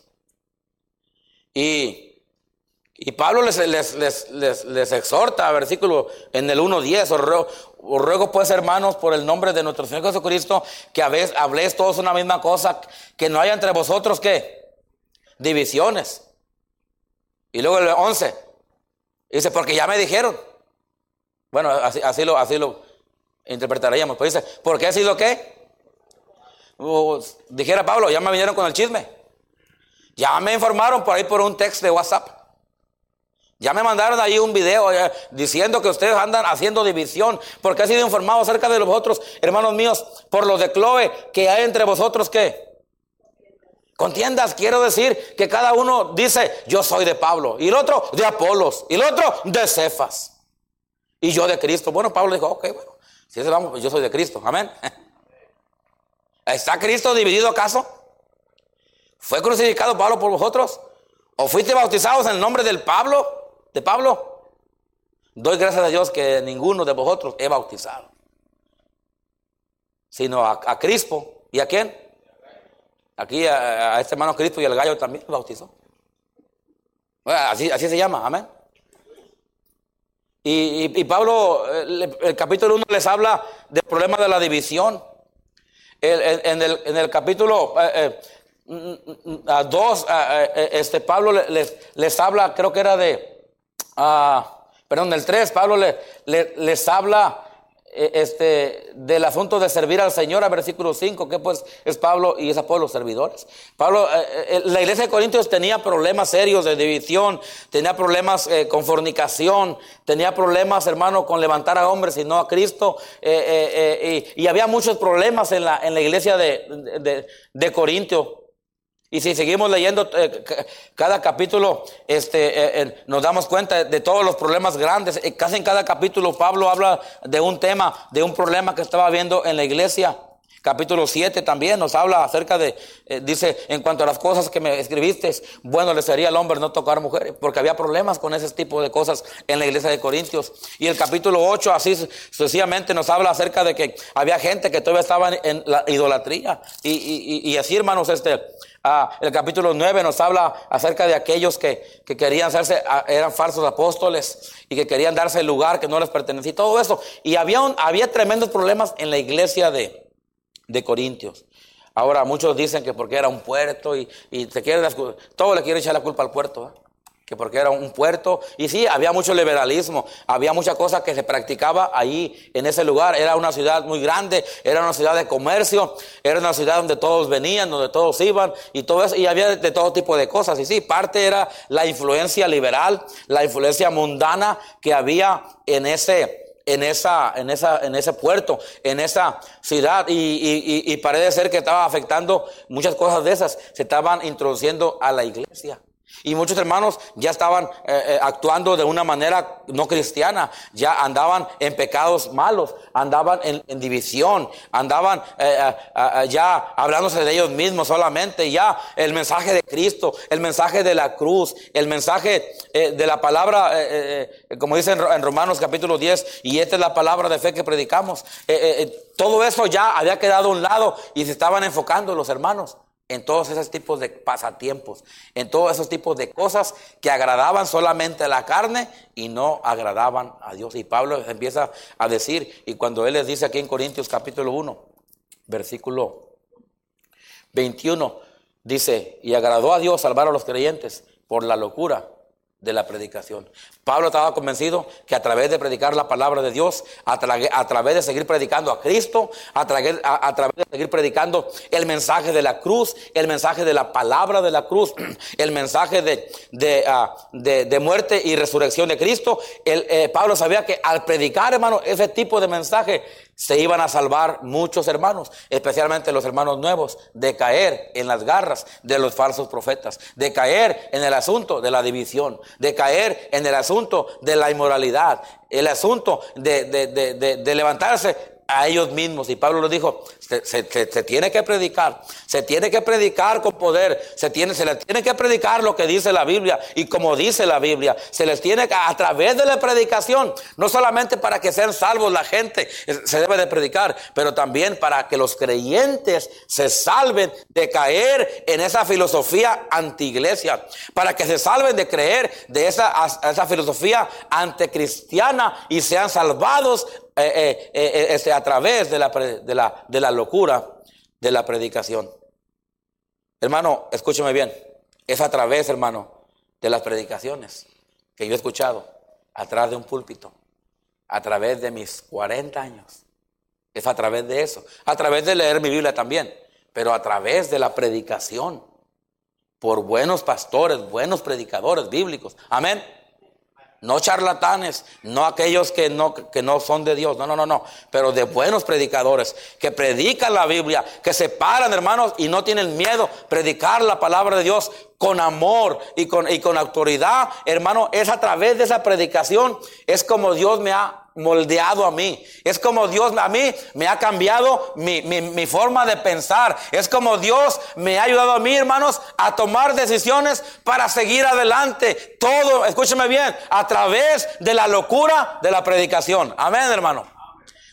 Y, Pablo les, exhorta, versículo en el 1.10, os ruego, ruego pues hermanos por el nombre de nuestro Señor Jesucristo que habléis todos una misma cosa, que no haya entre vosotros ¿qué? divisiones y luego el 11. Dice, porque ya me dijeron. Bueno, así, así, lo, así lo interpretaríamos. Pues dice, ¿por qué ha sido qué? dijera Pablo, ya me vinieron con el chisme. Ya me informaron por ahí por un texto de WhatsApp. Ya me mandaron ahí un video eh, diciendo que ustedes andan haciendo división, porque ha sido informado acerca de los otros hermanos míos, por los de Chloe, que hay entre vosotros qué? Contiendas, quiero decir que cada uno dice, yo soy de Pablo, y el otro de Apolos, y el otro de Cefas, y yo de Cristo. Bueno, Pablo dijo, ok, bueno, si ese vamos, pues yo soy de Cristo, amén. ¿Está Cristo dividido acaso? ¿Fue crucificado Pablo por vosotros? ¿O fuiste bautizados en el nombre del Pablo? ¿De Pablo? Doy gracias a Dios que ninguno de vosotros he bautizado, sino a, a. ¿Y a quién? Aquí a, este hermano Cristo y el gallo también lo bautizó. así, así se llama, amén. Y, Pablo, el, capítulo 1 les habla del problema de la división. en, el, capítulo 2, eh, eh, eh, este, Pablo les, les, habla, creo que era de, ah, perdón, el 3, Pablo les habla eh, este, del asunto de servir al Señor, a versículo 5, que pues es Pablo y es Apolo servidores. Pablo, eh, eh, la iglesia de Corintios tenía problemas serios de división, tenía problemas con fornicación, tenía problemas, hermano, con levantar a hombres y no a Cristo, y, había muchos problemas en la, en la iglesia de, de. Y si seguimos leyendo eh, cada capítulo, este, eh, eh, nos damos cuenta de todos los problemas grandes. casi en cada capítulo Pablo habla de un tema, de un problema que estaba viendo en la iglesia. Capítulo 7 también nos habla acerca de, dice, en cuanto a las cosas que me escribiste, bueno le sería al hombre no tocar mujeres, porque había problemas con ese tipo de cosas en la iglesia de Corintios. Y el capítulo 8 así sucesivamente nos habla acerca de que había gente que todavía estaba en la idolatría. Y, y, y así, hermanos, este, Ah, el capítulo 9 nos habla acerca de aquellos que, querían hacerse, ah, eran falsos apóstoles y que querían darse el lugar que no les pertenecía y todo eso. Y había, había tremendos problemas en la iglesia de, de Corintios. Ahora muchos dicen que porque era un puerto y, y te quieren, todo le quiere echar la culpa al puerto que porque era un puerto. Y sí, había mucho liberalismo, había mucha cosa que se practicaba ahí en ese lugar. Era una ciudad muy grande, era una ciudad de comercio, era una ciudad donde todos venían, donde todos iban y todo eso. Y había de todo tipo de cosas. Y sí, parte era la influencia liberal, la influencia mundana que había en ese en, esa, en, esa, en ese puerto, en esa ciudad, y, y, y parece ser que estaba afectando muchas cosas de esas, se estaban introduciendo a la iglesia. Y muchos hermanos ya estaban eh, eh, actuando de una manera no cristiana, ya andaban en pecados malos, andaban en, división, andaban eh, ya hablándose de ellos mismos solamente, ya el mensaje de Cristo, el mensaje de la cruz, el mensaje de la palabra, como dice en Romanos capítulo 10, y esta es la palabra de fe que predicamos, todo eso ya había quedado a un lado y se estaban enfocando los hermanos en todos esos tipos de pasatiempos, en todos esos tipos de cosas que agradaban solamente a la carne y no agradaban a Dios. Y Pablo empieza a decir, y cuando él les dice aquí en Corintios capítulo 1, versículo 21, dice, y agradó a Dios salvar a los creyentes por la locura de la predicación. Pablo estaba convencido que a través de predicar la palabra de Dios, a, través de seguir predicando a Cristo, a, través de seguir predicando el mensaje de la cruz, el mensaje de la palabra de la cruz, el mensaje de, de, ah, muerte y resurrección de Cristo, el, eh, Pablo sabía que al predicar, hermano, ese tipo de mensaje, se iban a salvar muchos hermanos, especialmente los hermanos nuevos, de caer en las garras de los falsos profetas, de caer en el asunto de la división, de caer en el asunto de la inmoralidad, el asunto de, de levantarse a ellos mismos. Y Pablo lo dijo, se, tiene que predicar, se tiene que predicar con poder, se tiene, se les tiene que predicar lo que dice la Biblia y como dice la Biblia, se les tiene que, a través de la predicación, no solamente para que sean salvos la gente, se debe de predicar, pero también para que los creyentes se salven de caer en esa filosofía anti-iglesia, para que se salven de creer de esa, esa filosofía anticristiana y sean salvados eh, eh, eh, este, a través de la, de, la, de la locura de la predicación. Hermano, escúcheme bien. Es a través, hermano, de las predicaciones que yo he escuchado atrás de un púlpito, a través de mis 40 años. Es a través de eso. A través de leer mi Biblia también, pero a través de la predicación por buenos pastores, buenos predicadores bíblicos. Amén. No charlatanes, no aquellos que no, que no son de Dios, no, no, no, no, pero de buenos predicadores que predican la Biblia, que se paran, hermanos, y no tienen miedo predicar la palabra de Dios con amor y con, y con autoridad, hermano, es a través de esa predicación, es como Dios me ha moldeado a mí. Es como Dios a mí me ha cambiado mi, forma de pensar. Es como Dios me ha ayudado a mí, hermanos, a tomar decisiones para seguir adelante. Todo, escúcheme bien, a través de la locura de la predicación. Amén, hermano.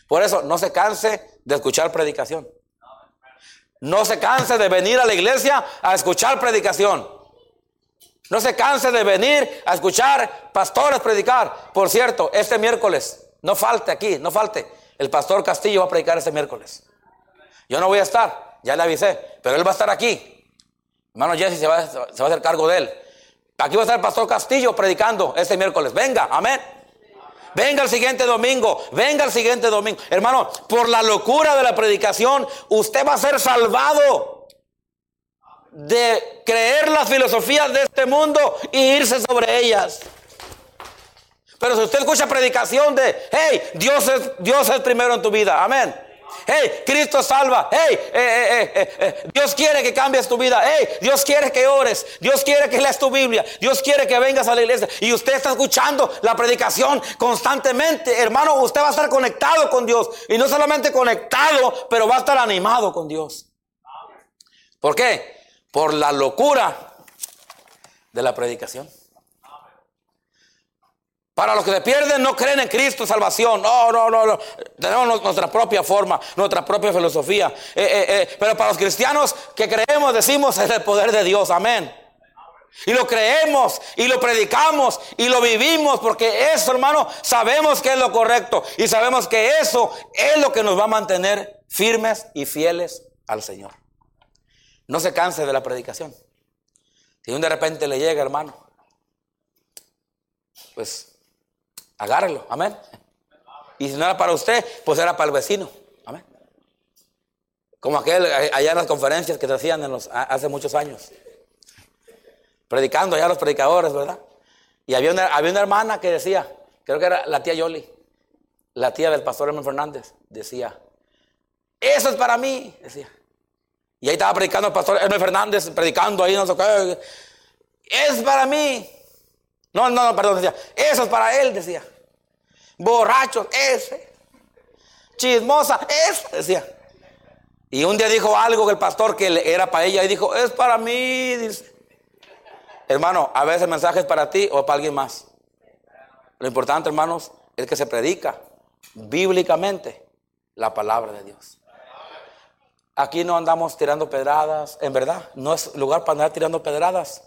Por eso, no se canse de escuchar predicación. No se canse de venir a la iglesia a escuchar predicación. No se canse de venir a escuchar pastores predicar. Por cierto, este miércoles no falte aquí, no falte. El pastor Castillo va a predicar este miércoles. Yo no voy a estar, ya le avisé, pero él va a estar aquí. Hermano Jesse se va, se va a hacer cargo de él. Aquí va a estar el pastor Castillo predicando este miércoles. Venga, amén. Venga el siguiente domingo, venga el siguiente domingo. Hermano, por la locura de la predicación, usted va a ser salvado de creer las filosofías de este mundo y irse sobre ellas. Pero si usted escucha predicación de, hey, Dios es, Dios es primero en tu vida, amén. Hey, Cristo salva. Hey, eh, eh, eh, Dios quiere que cambies tu vida. Hey, Dios quiere que ores. Dios quiere que leas tu Biblia. Dios quiere que vengas a la iglesia. Y usted está escuchando la predicación constantemente. Hermano, usted va a estar conectado con Dios. Y no solamente conectado, pero va a estar animado con Dios. ¿Por qué? Por la locura de la predicación. Para los que se pierden, no creen en Cristo, salvación. No, no, no, no. Tenemos nuestra propia forma, nuestra propia filosofía. Eh, eh, eh, pero para los cristianos que creemos, decimos es el poder de Dios. Amén. Y lo creemos y lo predicamos y lo vivimos porque eso, hermano, sabemos que es lo correcto y sabemos que eso es lo que nos va a mantener firmes y fieles al Señor. No se canse de la predicación. Si de repente le llega, hermano, pues agárrelo, amén. Y si no era para usted, pues era para el vecino, amén. Como aquel eh, allá en las conferencias que se hacían en los, hace muchos años, predicando allá los predicadores, ¿verdad? Y había una, había una hermana que decía, creo que era la tía Yoli, la tía del pastor Hermano Fernández, decía, eso es para mí, decía. Y ahí estaba predicando el pastor Hermano Fernández, predicando ahí, no sé qué. es para mí. No, no, no, perdón, decía, eso es para él, decía. Borrachos, ese. Chismosa, ese, decía. Y un día dijo algo que el pastor que era para ella y dijo, es para mí, dice. Hermano, a veces el mensaje es para ti o para alguien más. Lo importante, hermanos, es que se predica bíblicamente la palabra de Dios. Aquí no andamos tirando pedradas, en verdad, no es lugar para andar tirando pedradas.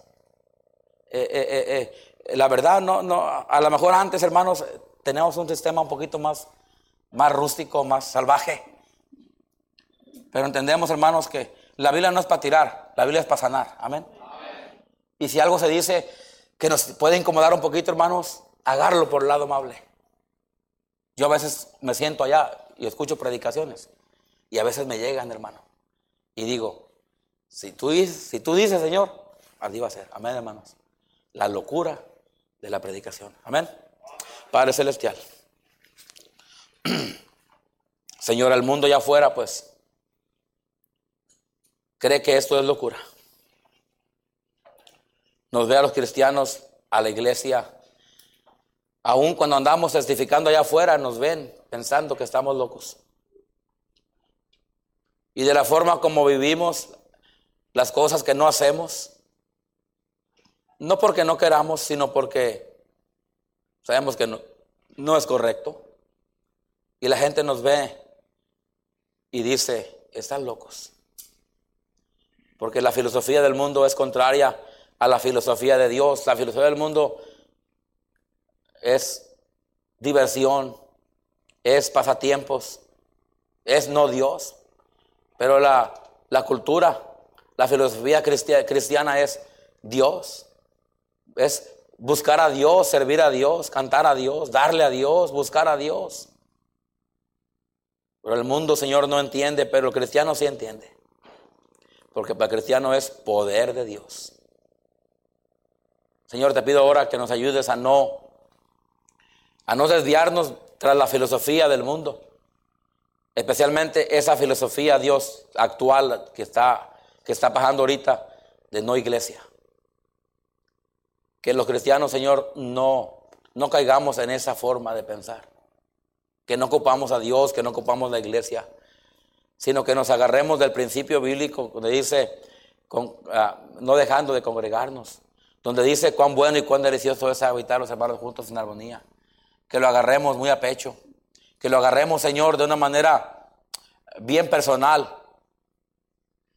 Eh, eh, eh, la verdad, no, no, a lo mejor antes, hermanos, tenemos un sistema un poquito más, más rústico, más salvaje. Pero entendemos, hermanos, que la Biblia no es para tirar, la Biblia es para sanar. Amén. Y si algo se dice que nos puede incomodar un poquito, hermanos, agarlo por el lado amable. Yo a veces me siento allá y escucho predicaciones. Y a veces me llegan, hermano. Y digo, si tú, si tú dices, Señor, así va a ser. Amén, hermanos. La locura de la predicación. Amén. Padre Celestial. Señor, el mundo ya afuera, pues, cree que esto es locura. Nos ve a los cristianos, a la iglesia, aún cuando andamos testificando allá afuera, nos ven pensando que estamos locos. Y de la forma como vivimos, las cosas que no hacemos, no porque no queramos, sino porque sabemos que no, es correcto. Y la gente nos ve y dice, están locos. Porque la filosofía del mundo es contraria a la filosofía de Dios. La filosofía del mundo es diversión, es pasatiempos, es no Dios. Pero la, cultura, la filosofía cristiana es Dios. Es buscar a Dios, servir a Dios, cantar a Dios, darle a Dios, buscar a Dios. Pero el mundo, Señor, no entiende, pero el cristiano sí entiende. Porque para el cristiano es poder de Dios. Señor, te pido ahora que nos ayudes a no a no desviarnos tras la filosofía del mundo, Especialmente esa filosofía, Dios, actual que está, que está pasando ahorita de no iglesia. Que los cristianos, Señor, no, no caigamos en esa forma de pensar. Que no ocupamos a Dios, que no ocupamos la iglesia, sino que nos agarremos del principio bíblico donde dice, ah, no dejando de congregarnos, donde dice cuán bueno y cuán delicioso es habitar los hermanos juntos en armonía. Que lo agarremos muy a pecho que lo agarremos, Señor, de una manera bien personal,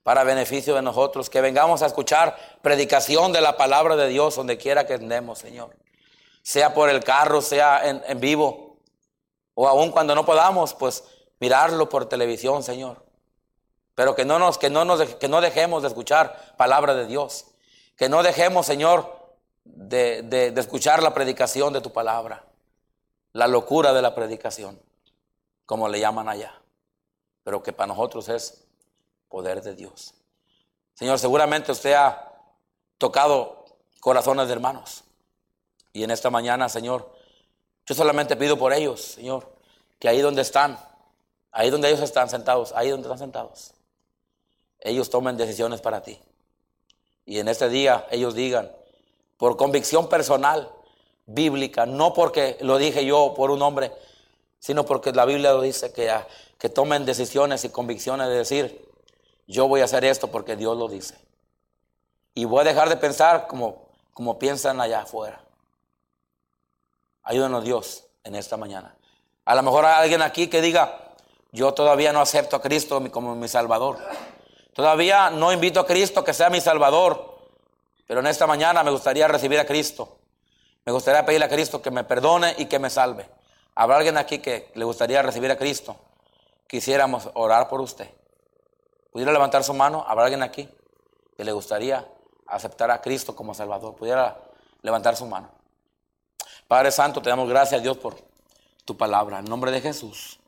para beneficio de nosotros, que vengamos a escuchar predicación de la palabra de Dios donde quiera que andemos, Señor. Sea por el carro, sea en, vivo, o aún cuando no podamos, pues mirarlo por televisión, Señor. Pero que no nos, que no nos, que no dejemos de escuchar palabra de Dios. Que no dejemos, Señor, de, de escuchar la predicación de tu palabra. La locura de la predicación como le llaman allá, pero que para nosotros es poder de Dios. Señor, seguramente usted ha tocado corazones de hermanos. Y en esta mañana, Señor, yo solamente pido por ellos, Señor, que ahí donde están, ahí donde ellos están sentados, ahí donde están sentados, ellos tomen decisiones para ti. Y en este día ellos digan, por convicción personal, bíblica, no porque lo dije yo por un hombre, sino porque la Biblia lo dice que, ah, que tomen decisiones y convicciones de decir, yo voy a hacer esto porque Dios lo dice. Y voy a dejar de pensar como, como piensan allá afuera. Ayúdanos Dios en esta mañana. A lo mejor hay alguien aquí que diga, yo todavía no acepto a Cristo como mi Salvador. Todavía no invito a Cristo que sea mi Salvador. Pero en esta mañana me gustaría recibir a Cristo. Me gustaría pedirle a Cristo que me perdone y que me salve. ¿Habrá alguien aquí que le gustaría recibir a Cristo? Quisiéramos orar por usted. ¿Pudiera levantar su mano? ¿Habrá alguien aquí que le gustaría aceptar a Cristo como Salvador? ¿Pudiera levantar su mano? Padre Santo, te damos gracias, Dios, por tu palabra. En nombre de Jesús.